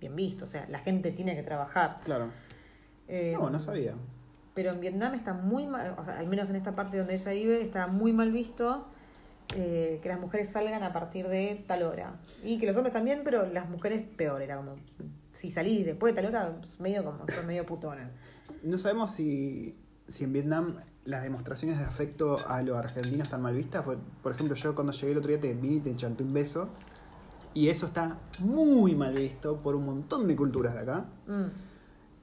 bien visto, o sea, la gente tiene que trabajar. Claro. Eh, No, no sabía. Pero en Vietnam está muy mal, o sea, al menos en esta parte donde ella vive, está muy mal visto eh, que las mujeres salgan a partir de tal hora. Y que los hombres también, pero las mujeres peor, era como, si salís después de tal hora, pues, medio como, son medio putonas. No sabemos si, si en Vietnam las demostraciones de afecto a los argentinos están mal vistas. Por, por ejemplo, yo cuando llegué el otro día te vine y te chanté un beso. Y eso está muy mal visto por un montón de culturas de acá. Mm.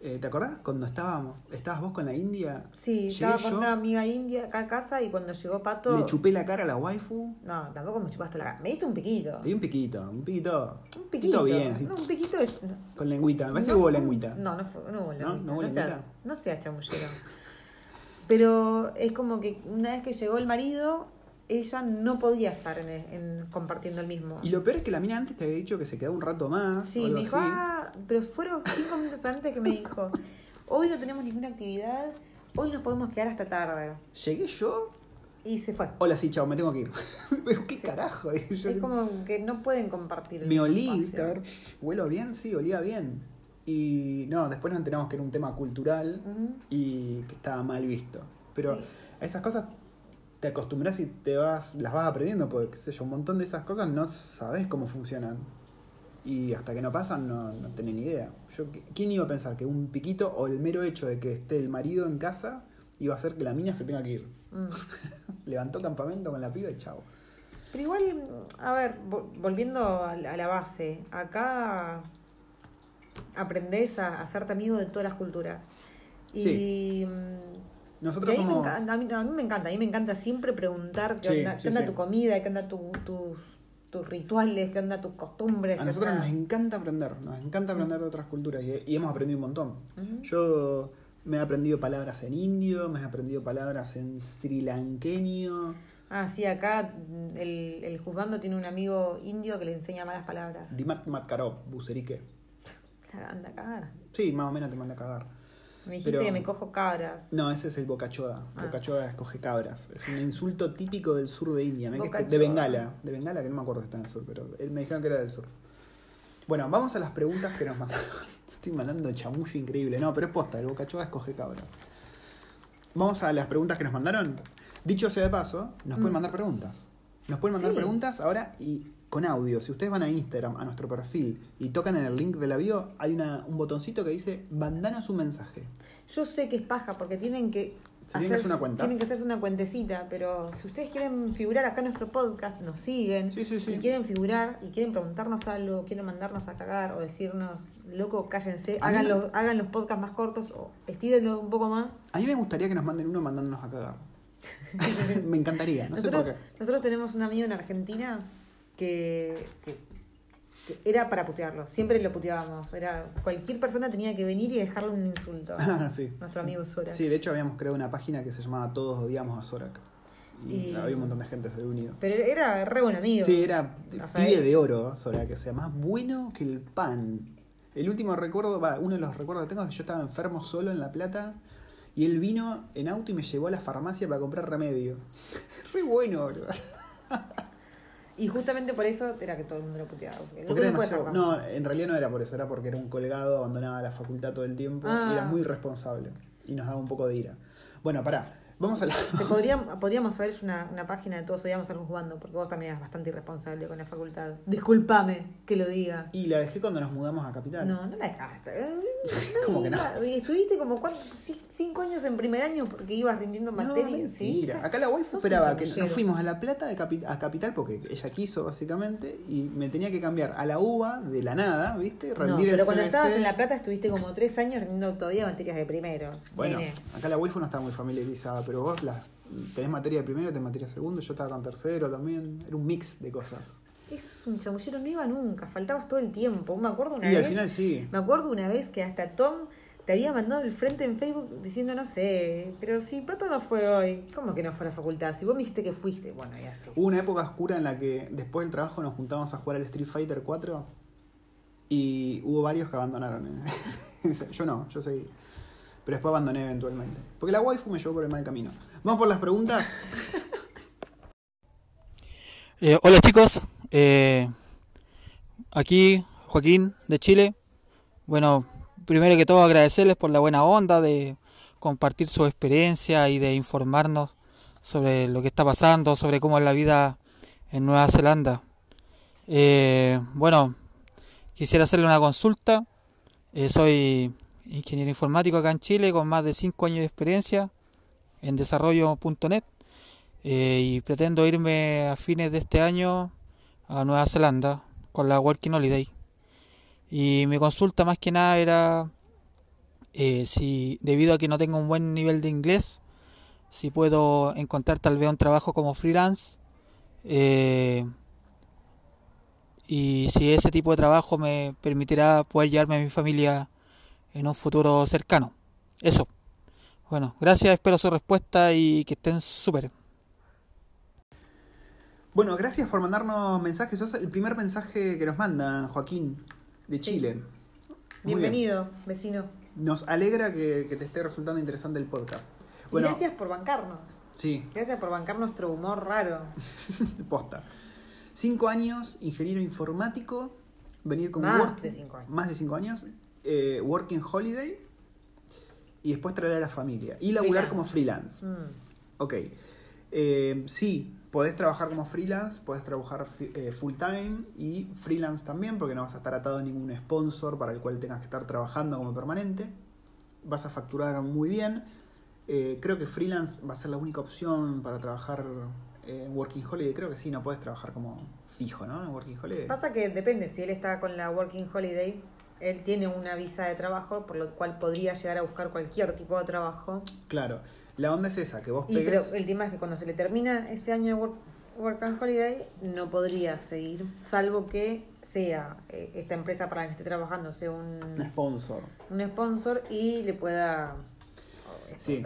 Eh, ¿Te acordás cuando estábamos, estabas vos con la India? Sí, Llegué estaba con yo, una amiga india acá a casa y cuando llegó Pato. Le chupé la cara a la waifu. No, tampoco me chupaste la cara. Me diste un piquito. Le di un piquito, un piquito. Un piquito. bien, así, No, un piquito es. con lengüita. Me parece no que hubo lengüita. No, no, fue, no hubo ¿No? lengüita. ¿No seas, lengüita? no seas chamullero. Pero es como que una vez que llegó el marido, ella no podía estar en, en- compartiendo el mismo. Y lo peor es que la mina antes te había dicho que se quedaba un rato más. Sí, me dijo, así. ah, pero fueron cinco minutos antes que me dijo, hoy no tenemos ninguna actividad, hoy nos podemos quedar hasta tarde. Llegué yo. Y se fue. Hola, sí, chao, me tengo que ir. <laughs> Pero qué Sí. carajo. yo. Es como que no pueden compartir Me olí. A ver, ¿huelo bien? Sí, olía bien. Y no, después nos enteramos que era un tema cultural y que estaba mal visto. Pero Sí. esas cosas te acostumbras y te vas, las vas aprendiendo, porque qué sé yo, un montón de esas cosas no sabes cómo funcionan. Y hasta que no pasan no, no tenés ni idea. Yo, ¿Quién iba a pensar que un piquito o el mero hecho de que esté el marido en casa iba a hacer que la mina se tenga que ir? Mm. <laughs> Levantó campamento con la piba y chao. Pero igual, a ver, vo- volviendo a la base, acá aprendés a hacerte amigo de todas las culturas. Y, mm, y Nosotros somos... encanta, a, mí, a mí me encanta, a mí me encanta siempre preguntar qué Sí, onda, qué onda sí. tu comida, qué onda tu- tus, tus rituales, qué onda tus costumbres. A nosotros onda- nos encanta aprender, nos encanta aprender de otras culturas y, y hemos aprendido un montón. Yo me he aprendido palabras en indio, me he aprendido palabras en srilanqueño, Ah, sí, acá el, el juzgando tiene un amigo indio que le enseña malas palabras. dimat matkaro, buserique. Anda a cagar. Sí, más o menos te manda a cagar. Me dijiste Pero- que me cojo cabras. No, ese es el bocachoda. Ah. Bocachoda escoge cabras. Es un insulto típico del sur de India. Bocachoda. De Bengala. De Bengala, que no me acuerdo si está en el sur, pero me dijeron que era del sur. Bueno, vamos a las preguntas que nos mandaron. <laughs> Estoy mandando chamullo increíble. No, pero es posta, el bocachoda escoge cabras. Vamos a las preguntas que nos mandaron. Dicho sea de paso, nos pueden Mm. mandar preguntas. Nos pueden mandar Sí. preguntas ahora y con audio. Si ustedes van a Instagram, a nuestro perfil, y tocan en el link de la bio, hay una, un botoncito que dice mandanos un mensaje. Yo sé que es paja porque tienen que Se tienen que hacer una cuenta. tienen que hacerse una cuentecita, pero si ustedes quieren figurar acá en nuestro podcast, nos siguen Sí, sí, sí. y quieren figurar y quieren preguntarnos algo, quieren mandarnos a cagar o decirnos, loco, cállense, A hagan me- los, hagan los podcasts más cortos o estírenlo un poco más. A mí me gustaría que nos manden uno mandándonos a cagar. <laughs> me encantaría, no nosotros, sé por qué. nosotros tenemos un amigo en Argentina que, que- que era para putearlo, siempre lo puteábamos, era cualquier persona tenía que venir y dejarle un insulto. <laughs> Ah, sí. Nuestro amigo Sora. Sí, de hecho habíamos creado una página que se llamaba Todos odiamos a Zorak. Y, Y- había un montón de gente se había unido. Pero era re buen amigo. Sí, era O sea, pibe de oro, Zorak, o sea, más bueno que el pan. El último recuerdo, va, uno de los recuerdos que tengo es que yo estaba enfermo solo en La Plata y él vino en auto y me llevó a la farmacia para comprar remedio. <laughs> Re bueno, boludo. <laughs> Y justamente por eso era que todo el mundo lo puteaba. Porque, Porque no demasiado- No, en realidad no era por eso, era porque era un colgado, abandonaba la facultad todo el tiempo Ah. y era muy responsable. Y nos daba un poco de ira. Bueno, pará, vamos a la. Te <laughs> podríamos, podríamos haber una, una página de todos odiamos algo jugando, porque vos también eras bastante irresponsable con la facultad. Disculpame que lo diga. Y la dejé cuando nos mudamos a Capital. No, no la dejaste. <laughs> ¿Cómo que no? Estuviste como Ci- cinco años en primer año porque ibas rindiendo No, materias. ¿sí? mentira. Acá la un esperaba que nos fuimos a La Plata de capi- a Capital porque ella quiso básicamente y me tenía que cambiar a la UBA de la nada, ¿viste? No, Rendir el pero cuando estabas en La Plata estuviste como tres años rindiendo todavía materias de primero. Bueno, acá la waifu no estaba muy familiarizada, pero vos las tenés materia de primero, tenés materia de segundo, yo estaba con tercero también. Era un mix de cosas. Es un chamullero, no iba nunca, faltabas todo el tiempo. Me acuerdo una y vez. al final sí. Me acuerdo una vez que hasta Tom te había mandado el frente en Facebook diciendo, no sé, pero si Pato no fue hoy, ¿cómo que no fue a la facultad? Si vos me dijiste que fuiste, bueno, ya sé. Hubo una época oscura en la que después del trabajo nos juntábamos a jugar al Street Fighter 4 y hubo varios que abandonaron. <laughs> yo no, yo seguí. Pero después abandoné eventualmente. Porque la waifu me llevó por el mal camino. Vamos por las preguntas. <laughs> Eh, hola chicos, eh, aquí Joaquín de Chile. Bueno, primero que todo agradecerles por la buena onda de compartir su experiencia y de informarnos sobre lo que está pasando, sobre cómo es la vida en Nueva Zelanda. Eh, bueno, quisiera hacerle una consulta. Soy ingeniero informático acá en Chile con más de 5 años de experiencia en desarrollo.net eh, y pretendo irme a fines de este año a Nueva Zelanda con la Working Holiday. Y mi consulta más que nada era eh, si debido a que no tengo un buen nivel de inglés, si puedo encontrar tal vez un trabajo como freelance eh, y si ese tipo de trabajo me permitirá poder llevarme a mi familia en un futuro cercano. Eso. Bueno, gracias, espero su respuesta y que estén súper. Bueno, gracias por mandarnos mensajes. Sos el primer mensaje que nos mandan, Joaquín, de Sí. Chile. Muy bien. Bienvenido, vecino. Nos alegra que, que te esté resultando interesante el podcast. Y gracias por bancarnos. sí, Gracias por bancar nuestro humor raro. <laughs> posta. Cinco años, ingeniero informático, venir con Más de cinco años. Más de cinco años, eh, working holiday y después traer a la familia. Y laburar Freelance. como freelance. Mm. Ok. Eh, sí, podés trabajar como freelance, podés trabajar eh, full time y freelance también, porque no vas a estar atado a ningún sponsor para el cual tengas que estar trabajando como permanente. Vas a facturar muy bien. Eh, creo que freelance va a ser la única opción para trabajar en Working Holiday. Creo que sí, no puedes trabajar como fijo, ¿no? En Working Holiday. Pasa que depende, si él está con la Working Holiday, él tiene una visa de trabajo, por lo cual podría llegar a buscar cualquier tipo de trabajo. Claro. La onda es esa, que vos Y pero pegues... el tema es que cuando se le termina ese año de work, work and Holiday, no podría seguir, salvo que sea eh, esta empresa para la que esté trabajando, sea un, Un sponsor. un sponsor y le pueda... oh, Sí.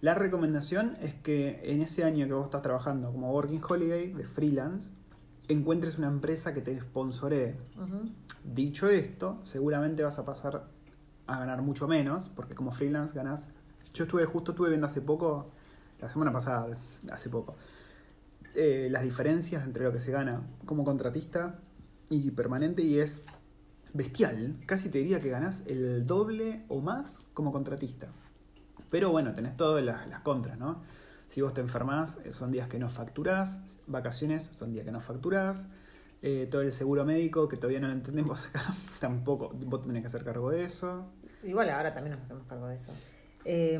La recomendación es que en ese año que vos estás trabajando como Working Holiday de freelance, encuentres una empresa que te sponsoree. Dicho esto, seguramente vas a pasar a ganar mucho menos, porque como freelance ganas. Yo estuve, justo estuve viendo hace poco, la semana pasada, hace poco, eh, las diferencias entre lo que se gana como contratista y permanente, y es bestial. Casi te diría que ganas el doble o más como contratista. Pero bueno, tenés todas las, las contras, ¿no? Si vos te enfermás, eh, son días que no facturás, vacaciones son días que no facturás, eh, todo el seguro médico, que todavía no lo entendemos acá, <laughs> tampoco vos tenés que hacer cargo de eso. Igual ahora también nos hacemos cargo de eso. Eh,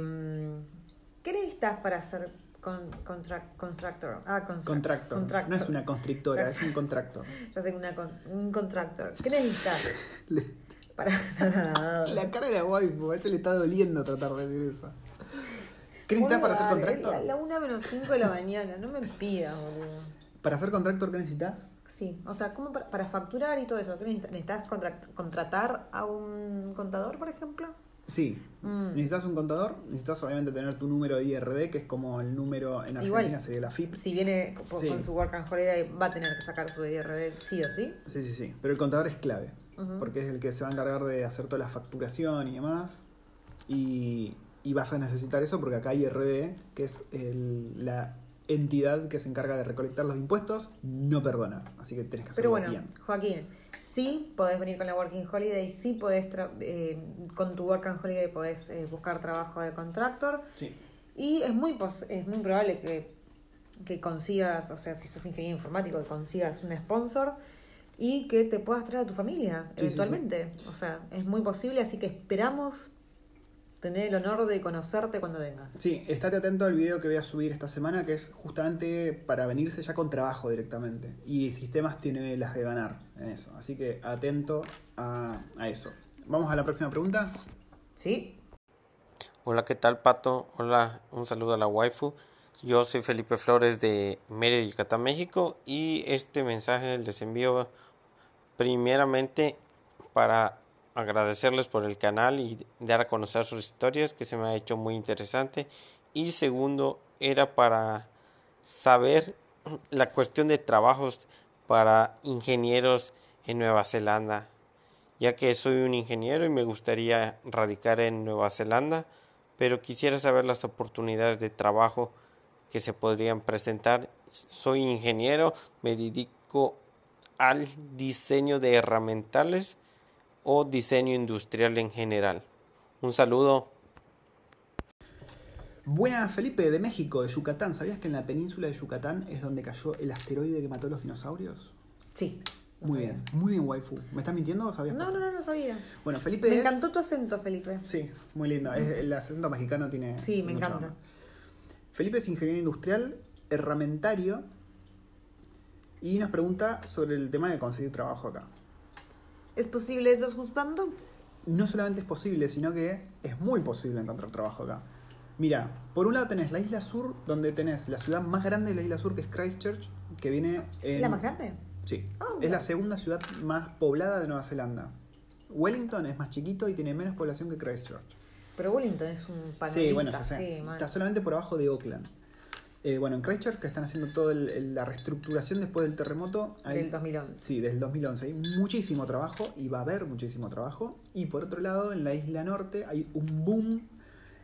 ¿Qué necesitas para ser con, constructor? Ah, construct- Contractor. contractor. No es una constrictora, Ya es un contractor. <laughs> Ya sé, una un contractor. ¿Qué necesitas <laughs> para... La cara de la waifu, a este le está doliendo tratar de decir eso. ¿Qué necesitas para ser contractor? La 1 menos 5 de la mañana, no me pidas, boludo. Para ser contractor, ¿qué necesitas? Sí, o sea, ¿cómo para, para facturar y todo eso? ¿Qué necesitas? ¿Necesitas contra- contratar a un contador, por ejemplo? Sí. Mm. Necesitas un contador, necesitas obviamente tener tu número de IRD, que es como el número en Argentina Igual. sería la FIP. Si viene Sí. con su Work and Holiday, va a tener que sacar su IRD sí o sí. Sí, sí, sí. Pero el contador es clave. Porque es el que se va a encargar de hacer toda la facturación y demás. Y, y vas a necesitar eso porque acá hay IRD, que es el- la entidad que se encarga de recolectar los impuestos, no perdona. Así que tenés que Pero hacerlo bueno, bien. Joaquín, sí podés venir con la Working Holiday, sí podés, tra- eh, con tu Work and Holiday podés eh, buscar trabajo de contractor. Sí. Y es muy, pos- es muy probable que, que consigas, o sea, si sos ingeniero informático, que consigas un sponsor y que te puedas traer a tu familia Sí, sí, eventualmente. O sea, es muy posible, así que esperamos tener el honor de conocerte cuando vengas. Sí, estate atento al video que voy a subir esta semana, que es justamente para venirse ya con trabajo directamente. Y Sistemas tiene las de ganar en eso. Así que atento a, a eso. Vamos a la próxima pregunta. ¿Sí? Hola, ¿qué tal, Pato? Hola, un saludo a la waifu. Yo soy Felipe Flores de Mérida, Yucatán, México y este mensaje les envío primeramente para agradecerles por el canal y dar a conocer sus historias que se me ha hecho muy interesante y segundo era para saber la cuestión de trabajos para ingenieros en Nueva Zelanda ya que soy un ingeniero y me gustaría radicar en Nueva Zelanda, pero quisiera saber las oportunidades de trabajo que se podrían presentar. Soy ingeniero, me dedico al diseño de herramientales o diseño industrial en general. Un saludo. Buena Felipe de México, de Yucatán. ¿Sabías que en la península de Yucatán es donde cayó el asteroide que mató a los dinosaurios? Sí. Muy bien, muy bien, waifu. ¿Me estás mintiendo o sabías? No, no, no, no sabía. Bueno, Felipe Me es- encantó tu acento, Felipe. Sí, muy lindo. Es- el acento mexicano tiene. Sí, me encanta. onda. Felipe es ingeniero industrial, herramentario Y nos pregunta sobre el tema de conseguir trabajo acá. ¿Es posible eso, juzgando? No solamente es posible, sino que es muy posible encontrar trabajo acá. Mira, por un lado tenés la isla sur, donde tenés la ciudad más grande de la isla sur, que es Christchurch, que viene en... ¿La más grande? Sí. Ah, es la segunda ciudad más poblada de Nueva Zelanda. Wellington es más chiquito y tiene menos población que Christchurch. Pero Wellington es un panelista. Sí, bueno, ya sé. sí. Está solamente por abajo de Auckland. Eh, bueno, en Christchurch, que están haciendo toda la reestructuración después del terremoto. hay- Del 2011. Sí, desde el 2011. Hay muchísimo trabajo y va a haber muchísimo trabajo. Y por otro lado, en la isla norte hay un boom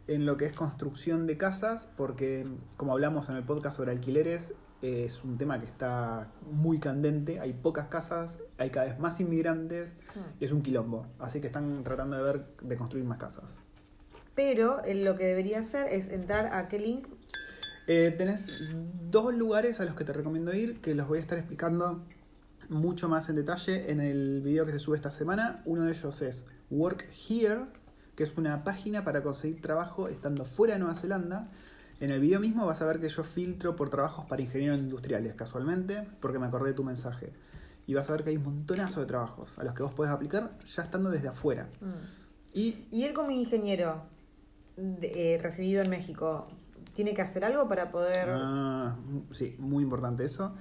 en lo que es construcción de casas, porque como hablamos en el podcast sobre alquileres, eh, es un tema que está muy candente. Hay pocas casas, hay cada vez más inmigrantes Mm. y es un quilombo. Así que están tratando de ver de construir más casas. Pero eh, lo que debería hacer es entrar a qué link. Eh, tenés dos lugares a los que te recomiendo ir, que los voy a estar explicando mucho más en detalle en el video que se sube esta semana. Uno de ellos es Work Here, que es una página para conseguir trabajo estando fuera de Nueva Zelanda. En el video mismo vas a ver que yo filtro por trabajos para ingenieros industriales, casualmente, porque me acordé de tu mensaje. Y vas a ver que hay un montonazo de trabajos a los que vos podés aplicar ya estando desde afuera. Mm. Y Y él como ingeniero de- eh, recibido en México, ¿tiene que hacer algo para poder... Ah, sí, muy importante eso.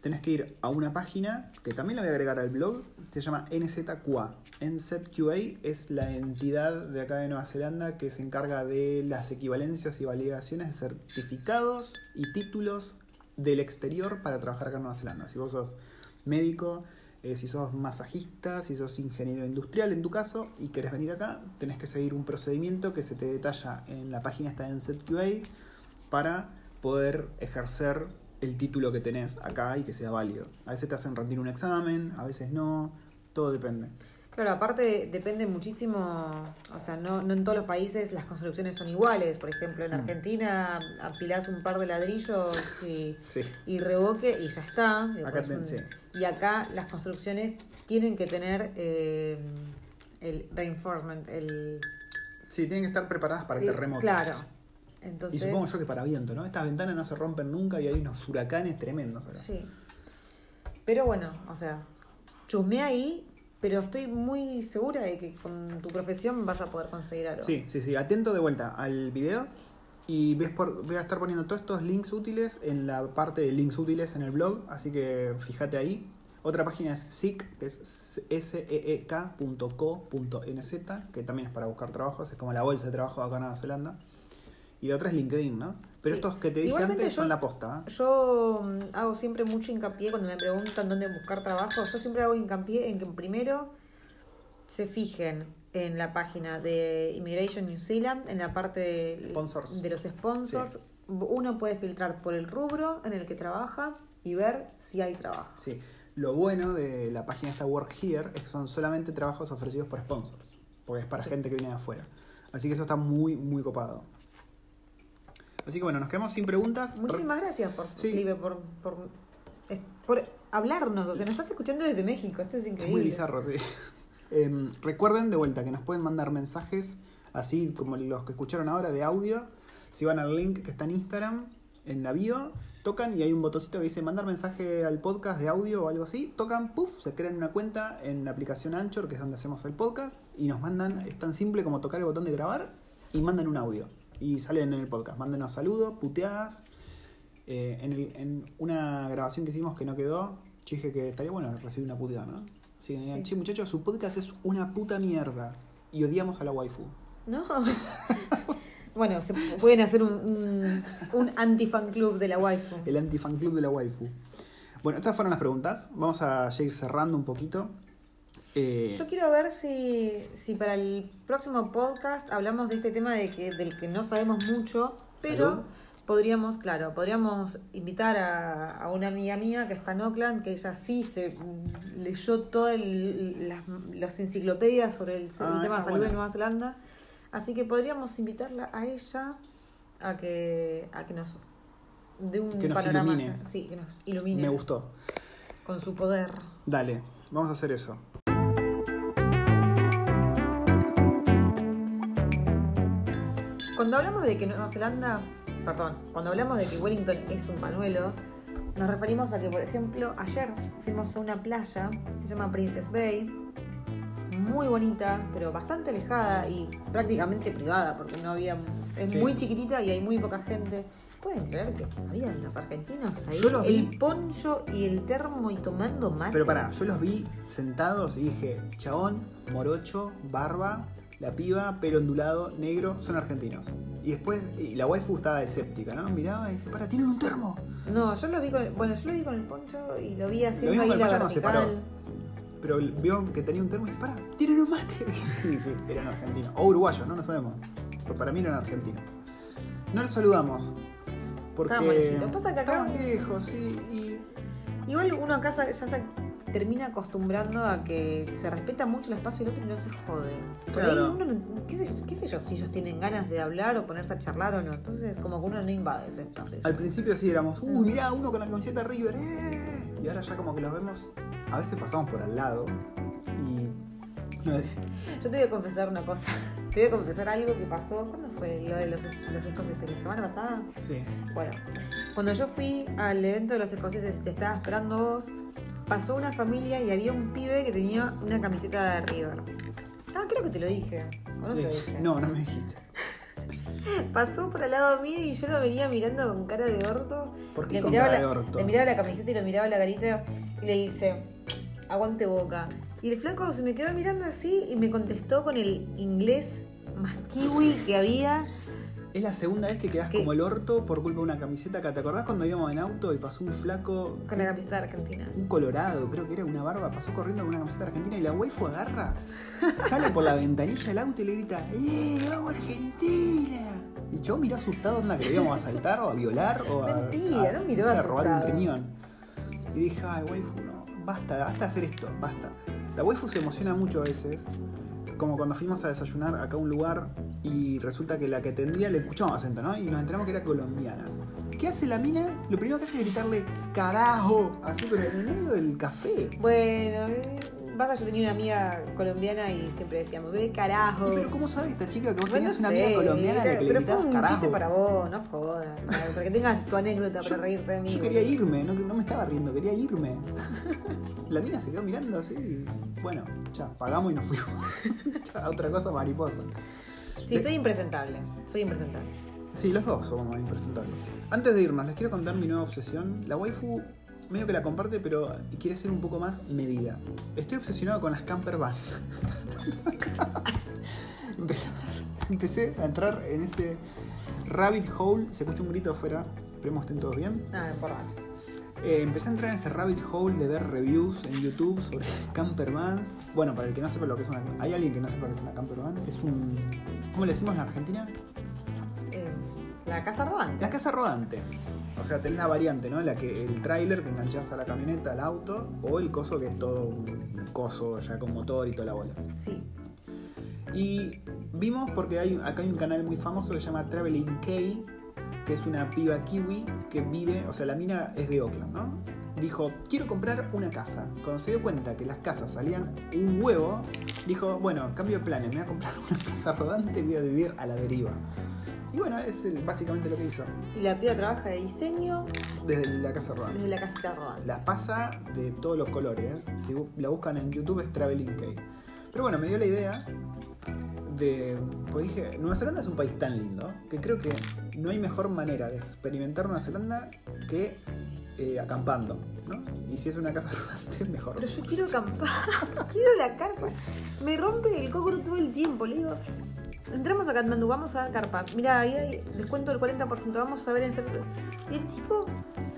Tenés que ir a una página que también la voy a agregar al blog, se llama NZQA. NZQA es la entidad de acá de Nueva Zelanda que se encarga de las equivalencias y validaciones de certificados y títulos del exterior para trabajar acá en Nueva Zelanda. Si vos sos médico, eh, si sos masajista, si sos ingeniero industrial en tu caso y querés venir acá, tenés que seguir un procedimiento que se te detalla en la página esta de NZQA para poder ejercer el título que tenés acá y que sea válido. A veces te hacen rendir un examen, a veces no, todo depende. Claro, aparte depende muchísimo, o sea, no, no en todos los países las construcciones son iguales. Por ejemplo, en Mm. Argentina apilás un par de ladrillos y, Sí. y revoque y ya está. Acá es ten- un- sí. Y acá las construcciones tienen que tener eh, el reinforcement, el... Sí, tienen que estar preparadas para el- terremotos. Claro. Y Entonces, supongo yo que para viento, ¿no? Estas ventanas no se rompen nunca y hay unos huracanes tremendos acá. Sí. Pero bueno, o sea, chusmé ahí, pero estoy muy segura de que con tu profesión vas a poder conseguir algo. Sí, sí, sí. Atento de vuelta al video y ves por, voy a estar poniendo todos estos links útiles en la parte de links útiles en el blog, así que fíjate ahí. Otra página es SEEK, que es seek.co.nz, que también es para buscar trabajos, es como la bolsa de trabajo acá en Nueva Zelanda. Y la otra es LinkedIn, ¿no? Pero Sí. estos que te dije Igualmente antes yo- son la posta. ¿eh? Yo mm, hago siempre mucho hincapié cuando me preguntan dónde buscar trabajo. Yo siempre hago hincapié en que primero se fijen en la página de Immigration New Zealand, en la parte de, Sponsors. de los sponsors. Uno puede filtrar por el rubro en el que trabaja y ver si hay trabajo. Sí. Lo bueno de la página esta Work Here es que son solamente trabajos ofrecidos por sponsors, porque es para Sí. gente que viene de afuera. Así que eso está muy, muy copado. Así que bueno, nos quedamos sin preguntas. Muchísimas gracias por, Sí. Por, por, eh, por hablarnos. O sea, nos estás escuchando desde México. Esto es Es increíble. muy bizarro, sí. <laughs> Em, recuerden de vuelta que nos pueden mandar mensajes, así como los que escucharon ahora de audio. Si van al link que está en Instagram, en la bio, tocan y hay un botoncito que dice mandar mensaje al podcast de audio o algo así. Tocan, puff, se crean una cuenta en la aplicación Anchor, que es donde hacemos el podcast, y nos mandan, es tan simple como tocar el botón de grabar y mandan un audio. Y salen en el podcast. Mándenos saludos, puteadas. Eh, en, el- en una grabación que hicimos que no quedó, yo dije que estaría bueno recibir una puteada, ¿no? Así que Sí. che, muchachos, su podcast es una puta mierda. Y odiamos a la waifu. No. <laughs> bueno, se pueden hacer un, un, un anti-fan club de la waifu. El anti-fan club de la waifu. Bueno, estas fueron las preguntas. Vamos a ir cerrando un poquito. Eh, Yo quiero ver si, si para el próximo podcast hablamos de este tema de que, del que no sabemos mucho, pero Salud. podríamos, claro, podríamos invitar a, a una amiga mía que está en Oakland, que ella sí se leyó todas las, las enciclopedias sobre el, el Ah, tema de salud buena. de Nueva Zelanda. Así que podríamos invitarla a ella a que, a que nos dé un Que nos panorama. ilumine. Sí, que nos ilumine me gustó. con su poder. Dale, vamos a hacer eso. Cuando hablamos de que Nueva Zelanda perdón, cuando hablamos de que Wellington es un panuelo, nos referimos a que, por ejemplo, ayer fuimos a una playa que se llama Princess Bay, muy bonita, pero bastante alejada y prácticamente privada, porque no había. Es Sí. muy chiquitita y hay muy poca gente. ¿Pueden creer que habían los argentinos ahí? Yo los vi. El poncho y el termo y tomando mate. Pero pará, yo los vi sentados y dije, chabón, morocho, barba, la piba, pelo ondulado, negro, son argentinos. Y después, y la waifu estaba escéptica, ¿no? Miraba y dice, pará, tienen un termo. No, yo lo vi con el, bueno, yo lo vi con el poncho y lo vi haciendo Lo ahí la con el poncho, no se vertical. Pero vio que tenía un termo y dice, pará, tienen un mate. <laughs> sí, sí, eran argentinos. O uruguayos, no lo sabemos. Pero para mí eran argentinos. No los saludamos. Porque Estaban lejitos. Pasa que acá- estaban lejos, sí, y Igual uno acá ya se termina acostumbrando a que se respeta mucho el espacio del otro y no se jode. Por ahí uno no- ¿qué, sé, qué sé yo si ellos tienen ganas de hablar o ponerse a charlar o no. Entonces como que uno no invade ese espacio. Al principio sí éramos, uy, mirá, uno con la camiseta River, ¡eh! Y ahora ya como que los vemos, a veces pasamos por al lado y... Yo te voy a confesar una cosa. <laughs> Te voy a confesar algo que pasó. ¿Cuándo fue lo de los, los escoceses? ¿La semana pasada? sí, Bueno, cuando yo fui al evento de los escoceses te estaba esperando vos, pasó una familia y había un pibe que tenía una camiseta de River. Ah, creo que te lo dije. ¿O no te lo dije? No, no me dijiste. <laughs> Pasó por al lado mío y yo lo venía mirando con cara de orto. ¿Por qué Le con miraba, cara la, de orto? le miraba la camiseta y lo miraba la carita y le hice, aguante boca. Y el flaco se me quedó mirando así y me contestó con el inglés más kiwi que había. Es la segunda vez que quedás ¿Qué? como el orto por culpa de una camiseta acá. ¿Te acordás cuando íbamos en auto y pasó un flaco, Con la camiseta de Argentina. un colorado, creo que era una barba, pasó corriendo con una camiseta argentina y la waifu agarra, sale por la ventanilla del auto y le grita, ¡Eh, vamos Argentina! Y yo miró asustado, onda que le íbamos a saltar o a violar o a, Mentira, a- no miró a robar un riñón. Y dije, ay, waifu, no, basta, basta hacer esto, basta. La waifu se emociona mucho a veces, como cuando fuimos a desayunar acá a un lugar y resulta que la que atendía le escuchamos acento, ¿no? Y nos enteramos que era colombiana. ¿Qué hace la mina? Lo primero que hace es gritarle carajo, así pero en el medio del café. Bueno, eh, pasa, yo tenía una amiga colombiana y siempre decíamos, ve carajo. Y pero ¿cómo sabe esta chica que vos tenías no una sé, amiga colombiana era- que le pero fue un carajo? chiste para vos, no jodas. Para, para que tengas tu anécdota para reírte de mí. Yo quería irme, no, no me estaba riendo, quería irme. La mina se quedó mirando así y bueno, ya, pagamos y nos fuimos. <laughs> Ya, otra cosa mariposa. Sí, soy impresentable. Soy impresentable. Sí, los dos somos impresentables. Antes de irnos, les quiero contar mi nueva obsesión. La waifu medio que la comparte, pero quiere ser un poco más medida. Estoy obsesionado con las camper vans. <laughs> empecé, empecé a entrar en ese rabbit hole. Se escucha un grito afuera. Esperemos que estén todos bien. Ah, por. Eh, empecé a entrar en ese rabbit hole de ver reviews en YouTube sobre camper vans. Bueno, para el que no sepa lo que es una... ¿Hay alguien que no sepa lo que es una camper van? Es un... ¿Cómo le decimos en Argentina? Eh, la casa rodante. La casa rodante. O sea, tenés la variante, ¿no? La que el tráiler que enganchás a la camioneta, al auto, o el coso que es todo un coso ya con motor y toda la bola. Sí. Y vimos porque hay, acá hay un canal muy famoso que se llama Traveling K, que es una piba kiwi que vive, o sea, la mina es de Oakland, ¿no? Dijo, quiero comprar una casa. Cuando se dio cuenta que las casas salían un huevo, dijo, bueno, cambio de planes, me voy a comprar una <laughs> casa rodante y voy a vivir a la deriva. Y bueno, es el- básicamente lo que hizo Y la piba trabaja de diseño desde la casa rodante. desde la casita rodante. Las pasa de todos los colores. Si bu- la buscan en YouTube es Traveling K. Pero bueno, me dio la idea de. Pues dije, Nueva Zelanda es un país tan lindo que creo que no hay mejor manera de experimentar Nueva Zelanda que eh, acampando, ¿no? Y si es una casa <laughs> rodante, mejor. Pero yo quiero acampar, <laughs> quiero la carpa. Me rompe el cocoro todo el tiempo. Le digo, entramos a Katmandú, vamos a dar carpas. Mira, ahí hay descuento del 40%, vamos a ver este. Y el tipo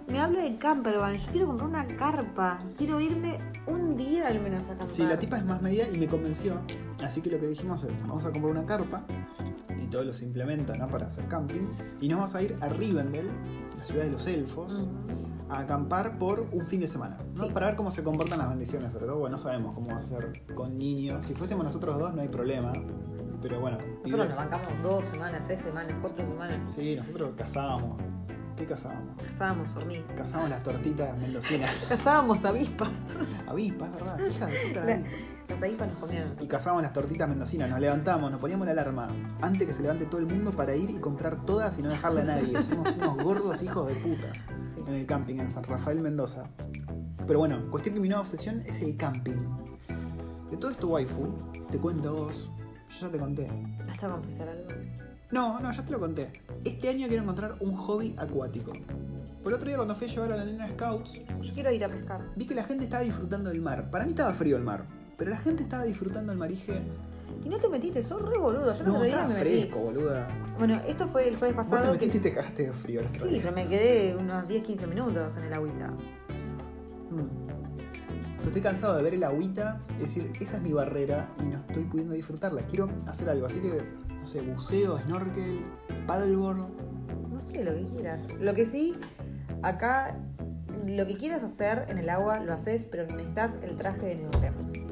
me habla de campervan. Yo quiero comprar una carpa. Quiero irme un día al menos a acampar. Sí, la tipa es más media y me convenció. Así que lo que dijimos es, vamos a comprar una carpa y todos los implementos ¿no? para hacer camping. Y nos vamos a ir a Rivendell, la ciudad de los elfos. Mm. A acampar por un fin de semana, ¿no? Sí. Para ver cómo se comportan las bendiciones, sobre todo, bueno, no sabemos cómo va a ser con niños. Si fuésemos nosotros dos no hay problema, pero bueno. Nosotros nos bancamos dos semanas, tres semanas, cuatro semanas. Sí, nosotros cazábamos ¿Qué cazábamos? Cazábamos hormigas. Cazábamos las tortitas mendocinas. <laughs> Cazábamos avispas. Avispas, ¿verdad? Hija de puta la Avispas nos comieron. Y cazábamos las tortitas mendocinas, nos levantamos, nos poníamos la alarma antes que se levante todo el mundo para ir y comprar todas y no dejarle a nadie. <laughs> Somos unos gordos hijos de puta Sí. en el camping en San Rafael Mendoza. Pero bueno, cuestión que mi nueva obsesión es el camping. De todo esto, waifu, te cuento vos. Yo ya te conté. ¿Vas a confesar algo? No, no, ya te lo conté. Este año quiero encontrar un hobby acuático. Por otro día cuando fui a llevar a la nena Scouts, Yo quiero ir a pescar. vi que la gente estaba disfrutando del mar. Para mí estaba frío el mar, pero la gente estaba disfrutando del mar y Y no te metiste, sos re boludo. Yo el no, día estaba me metí. fresco, boluda. Bueno, esto fue el jueves Vos te pasado. metiste que- y te cagaste de frío el Sí, pero me quedé unos 10-15 minutos en el agüita. Mm. Pero Estoy cansado de ver el agüita, es decir, esa es mi barrera y no estoy pudiendo disfrutarla. Quiero hacer algo, así que, no sé, buceo, snorkel, paddleboard. No sé, lo que quieras. Lo que sí, acá, lo que quieras hacer en el agua lo haces, pero necesitas el traje de neopreno.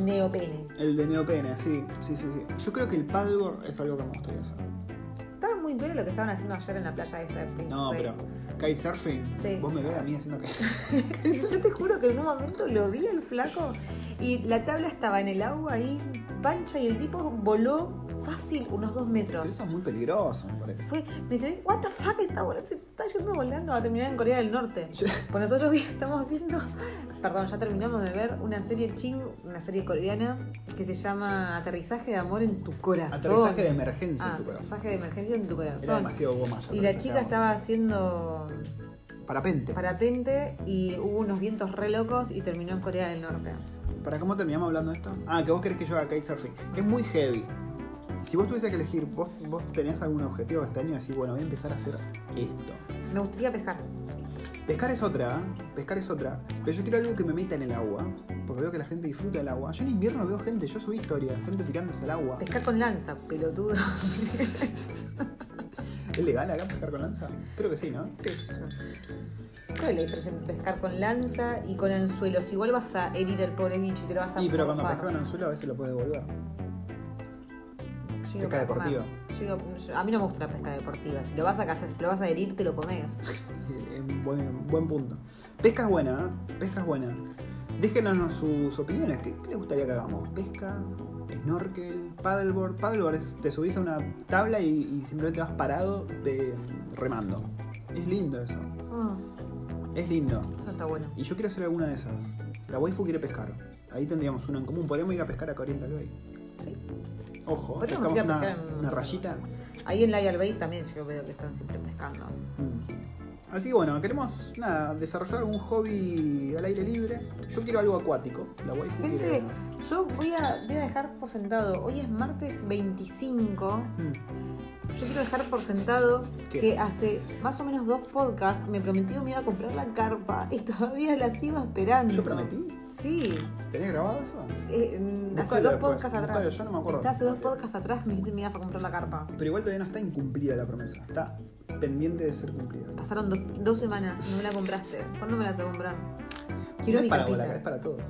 Neopene. El de neopene, sí, sí, sí, sí. Yo creo que el paddleboard es algo que me gustaría hacer. Estaba muy bueno lo que estaban haciendo ayer en la playa esta de Prince No, pero kitesurfing, Sí. vos me ves a mí haciendo que... <laughs> Yo te juro que en un momento lo vi el flaco y la tabla estaba en el agua ahí, pancha, y el tipo voló fácil unos dos Pero metros. eso es muy peligroso, me parece. Fue, me quedé, what the fuck, está volando, se está yendo volando a terminar en Corea del Norte. Yo- Pues nosotros <laughs> estamos viendo, perdón, ya terminamos de ver una serie ching, una serie coreana que se llama Aterrizaje de amor en tu corazón. Aterrizaje de emergencia Ah, en tu corazón. aterrizaje de emergencia en tu Era corazón. demasiado goma ya Y la chica estaba haciendo Parapente. parapente y hubo unos vientos re locos y terminó en Corea del Norte. ¿Para cómo terminamos hablando de esto? Ah, que vos querés que yo haga kitesurfing. Es muy heavy. Si vos tuviese que elegir, vos, vos tenés algún objetivo este año, decir, bueno, voy a empezar a hacer esto. Me gustaría pescar. Pescar es otra, pescar es otra. Pero yo quiero algo que me meta en el agua, porque veo que la gente disfruta del agua. Yo en invierno veo gente, yo subí historias, gente tirándose al agua. Pescar con lanza, pelotudo. <laughs> ¿Es legal acá pescar con lanza? Creo que sí, ¿no? Sí. ¿Cuál es la diferencia entre pescar con lanza y con anzuelos? Igual vas a herir al pobre bicho y te lo vas a Sí, pero cuando morfar. pesca con anzuelo a veces lo puedes devolver. Yo pesca deportiva. Yo digo, yo- a mí no me gusta la pesca deportiva. Si lo vas a cazar, si lo vas a herir, te lo comes. <laughs> Buen, buen punto. Pesca es buena, ¿eh? Pesca es buena. Déjenos sus opiniones. ¿Qué, qué les gustaría que hagamos? ¿Pesca? ¿Snorkel? ¿Paddleboard? Paddleboard es te subís a una tabla y, y simplemente vas parado eh, remando. Es lindo eso. Ah, Es lindo. eso está bueno. Y yo quiero hacer alguna de esas. La waifu quiere pescar. Ahí tendríamos uno en común. Podríamos ir a pescar a Oriental Bay. Sí. Ojo, pescamos una, en- una rayita. Ahí en Lyall Bay también yo veo que están siempre pescando. Mm. Así que bueno, queremos nada, desarrollar un hobby al aire libre. Yo quiero algo acuático. La waifu Gente, quiere. yo voy a, voy a dejar por sentado, hoy es martes 25, Mm. yo quiero dejar por sentado ¿Qué? que hace más o menos dos podcasts me prometió me iba a comprar la carpa y todavía la sigo esperando. ¿Yo prometí? Sí, ¿Tenés grabado eso? sí, mm, hace dos después, podcasts atrás. yo no me acuerdo. Está hace dos podcasts atrás me dijiste me ibas a comprar la carpa. Pero igual todavía no está incumplida la promesa. Está pendiente de ser cumplida. Pasaron dos, dos semanas, no me la compraste. ¿Cuándo me la vas a comprar? No Quiero es mi para carpita. es para todos.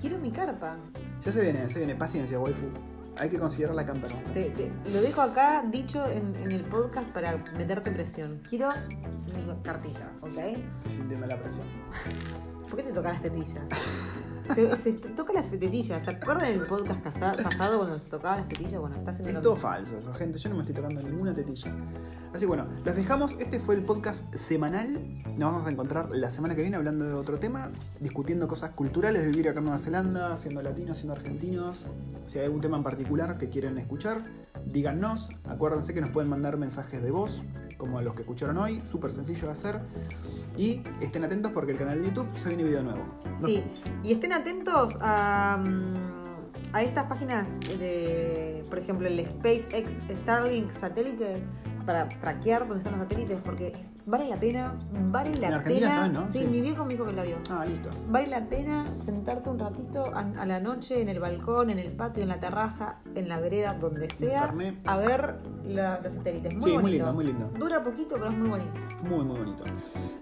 Quiero mi carpa. Ya se viene, se viene. Paciencia, waifu. Hay que considerar la cámara. Te- te- lo dejo acá dicho en, en el podcast para meterte presión. Quiero mi carpita, ¿ok? Estoy sintiendo la presión. ¿Por qué te toca las tetillas? <laughs> Se, se toca las tetillas. ¿Se acuerdan del podcast casa- pasado cuando se tocaba las tetillas? Bueno, está haciendo Es lo todo mismo. falso eso, gente. Yo no me estoy tocando ninguna tetilla. Así que bueno, los dejamos. Este fue el podcast semanal. Nos vamos a encontrar la semana que viene hablando de otro tema, discutiendo cosas culturales de vivir acá en Nueva Zelanda, siendo latinos, siendo argentinos. Si hay algún tema en particular que quieren escuchar, díganos. Acuérdense que nos pueden mandar mensajes de voz, como los que escucharon hoy. Súper sencillo de hacer. Y estén atentos porque el canal de YouTube se viene video nuevo. No Sí, sé. y estén atentos a, mm, a estas páginas de, por ejemplo, el SpaceX Starlink satélite para traquear dónde están los satélites, porque vale la pena, vale la En Argentina pena. saben, ¿no? Sí, Sí. mi viejo me dijo que la vio. Ah, listo. Vale la pena sentarte un ratito a, a la noche en el balcón, en el patio, en la terraza, en la vereda, donde sea, a ver la- los satélites. Muy Sí, muy lindo, muy lindo. Dura poquito, pero es muy bonito. Muy, muy bonito.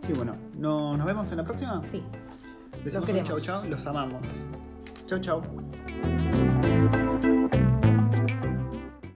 Sí, bueno, ¿no- ¿nos vemos en la próxima? Sí. Decimos los queremos. chau chau, los amamos. Chau chau.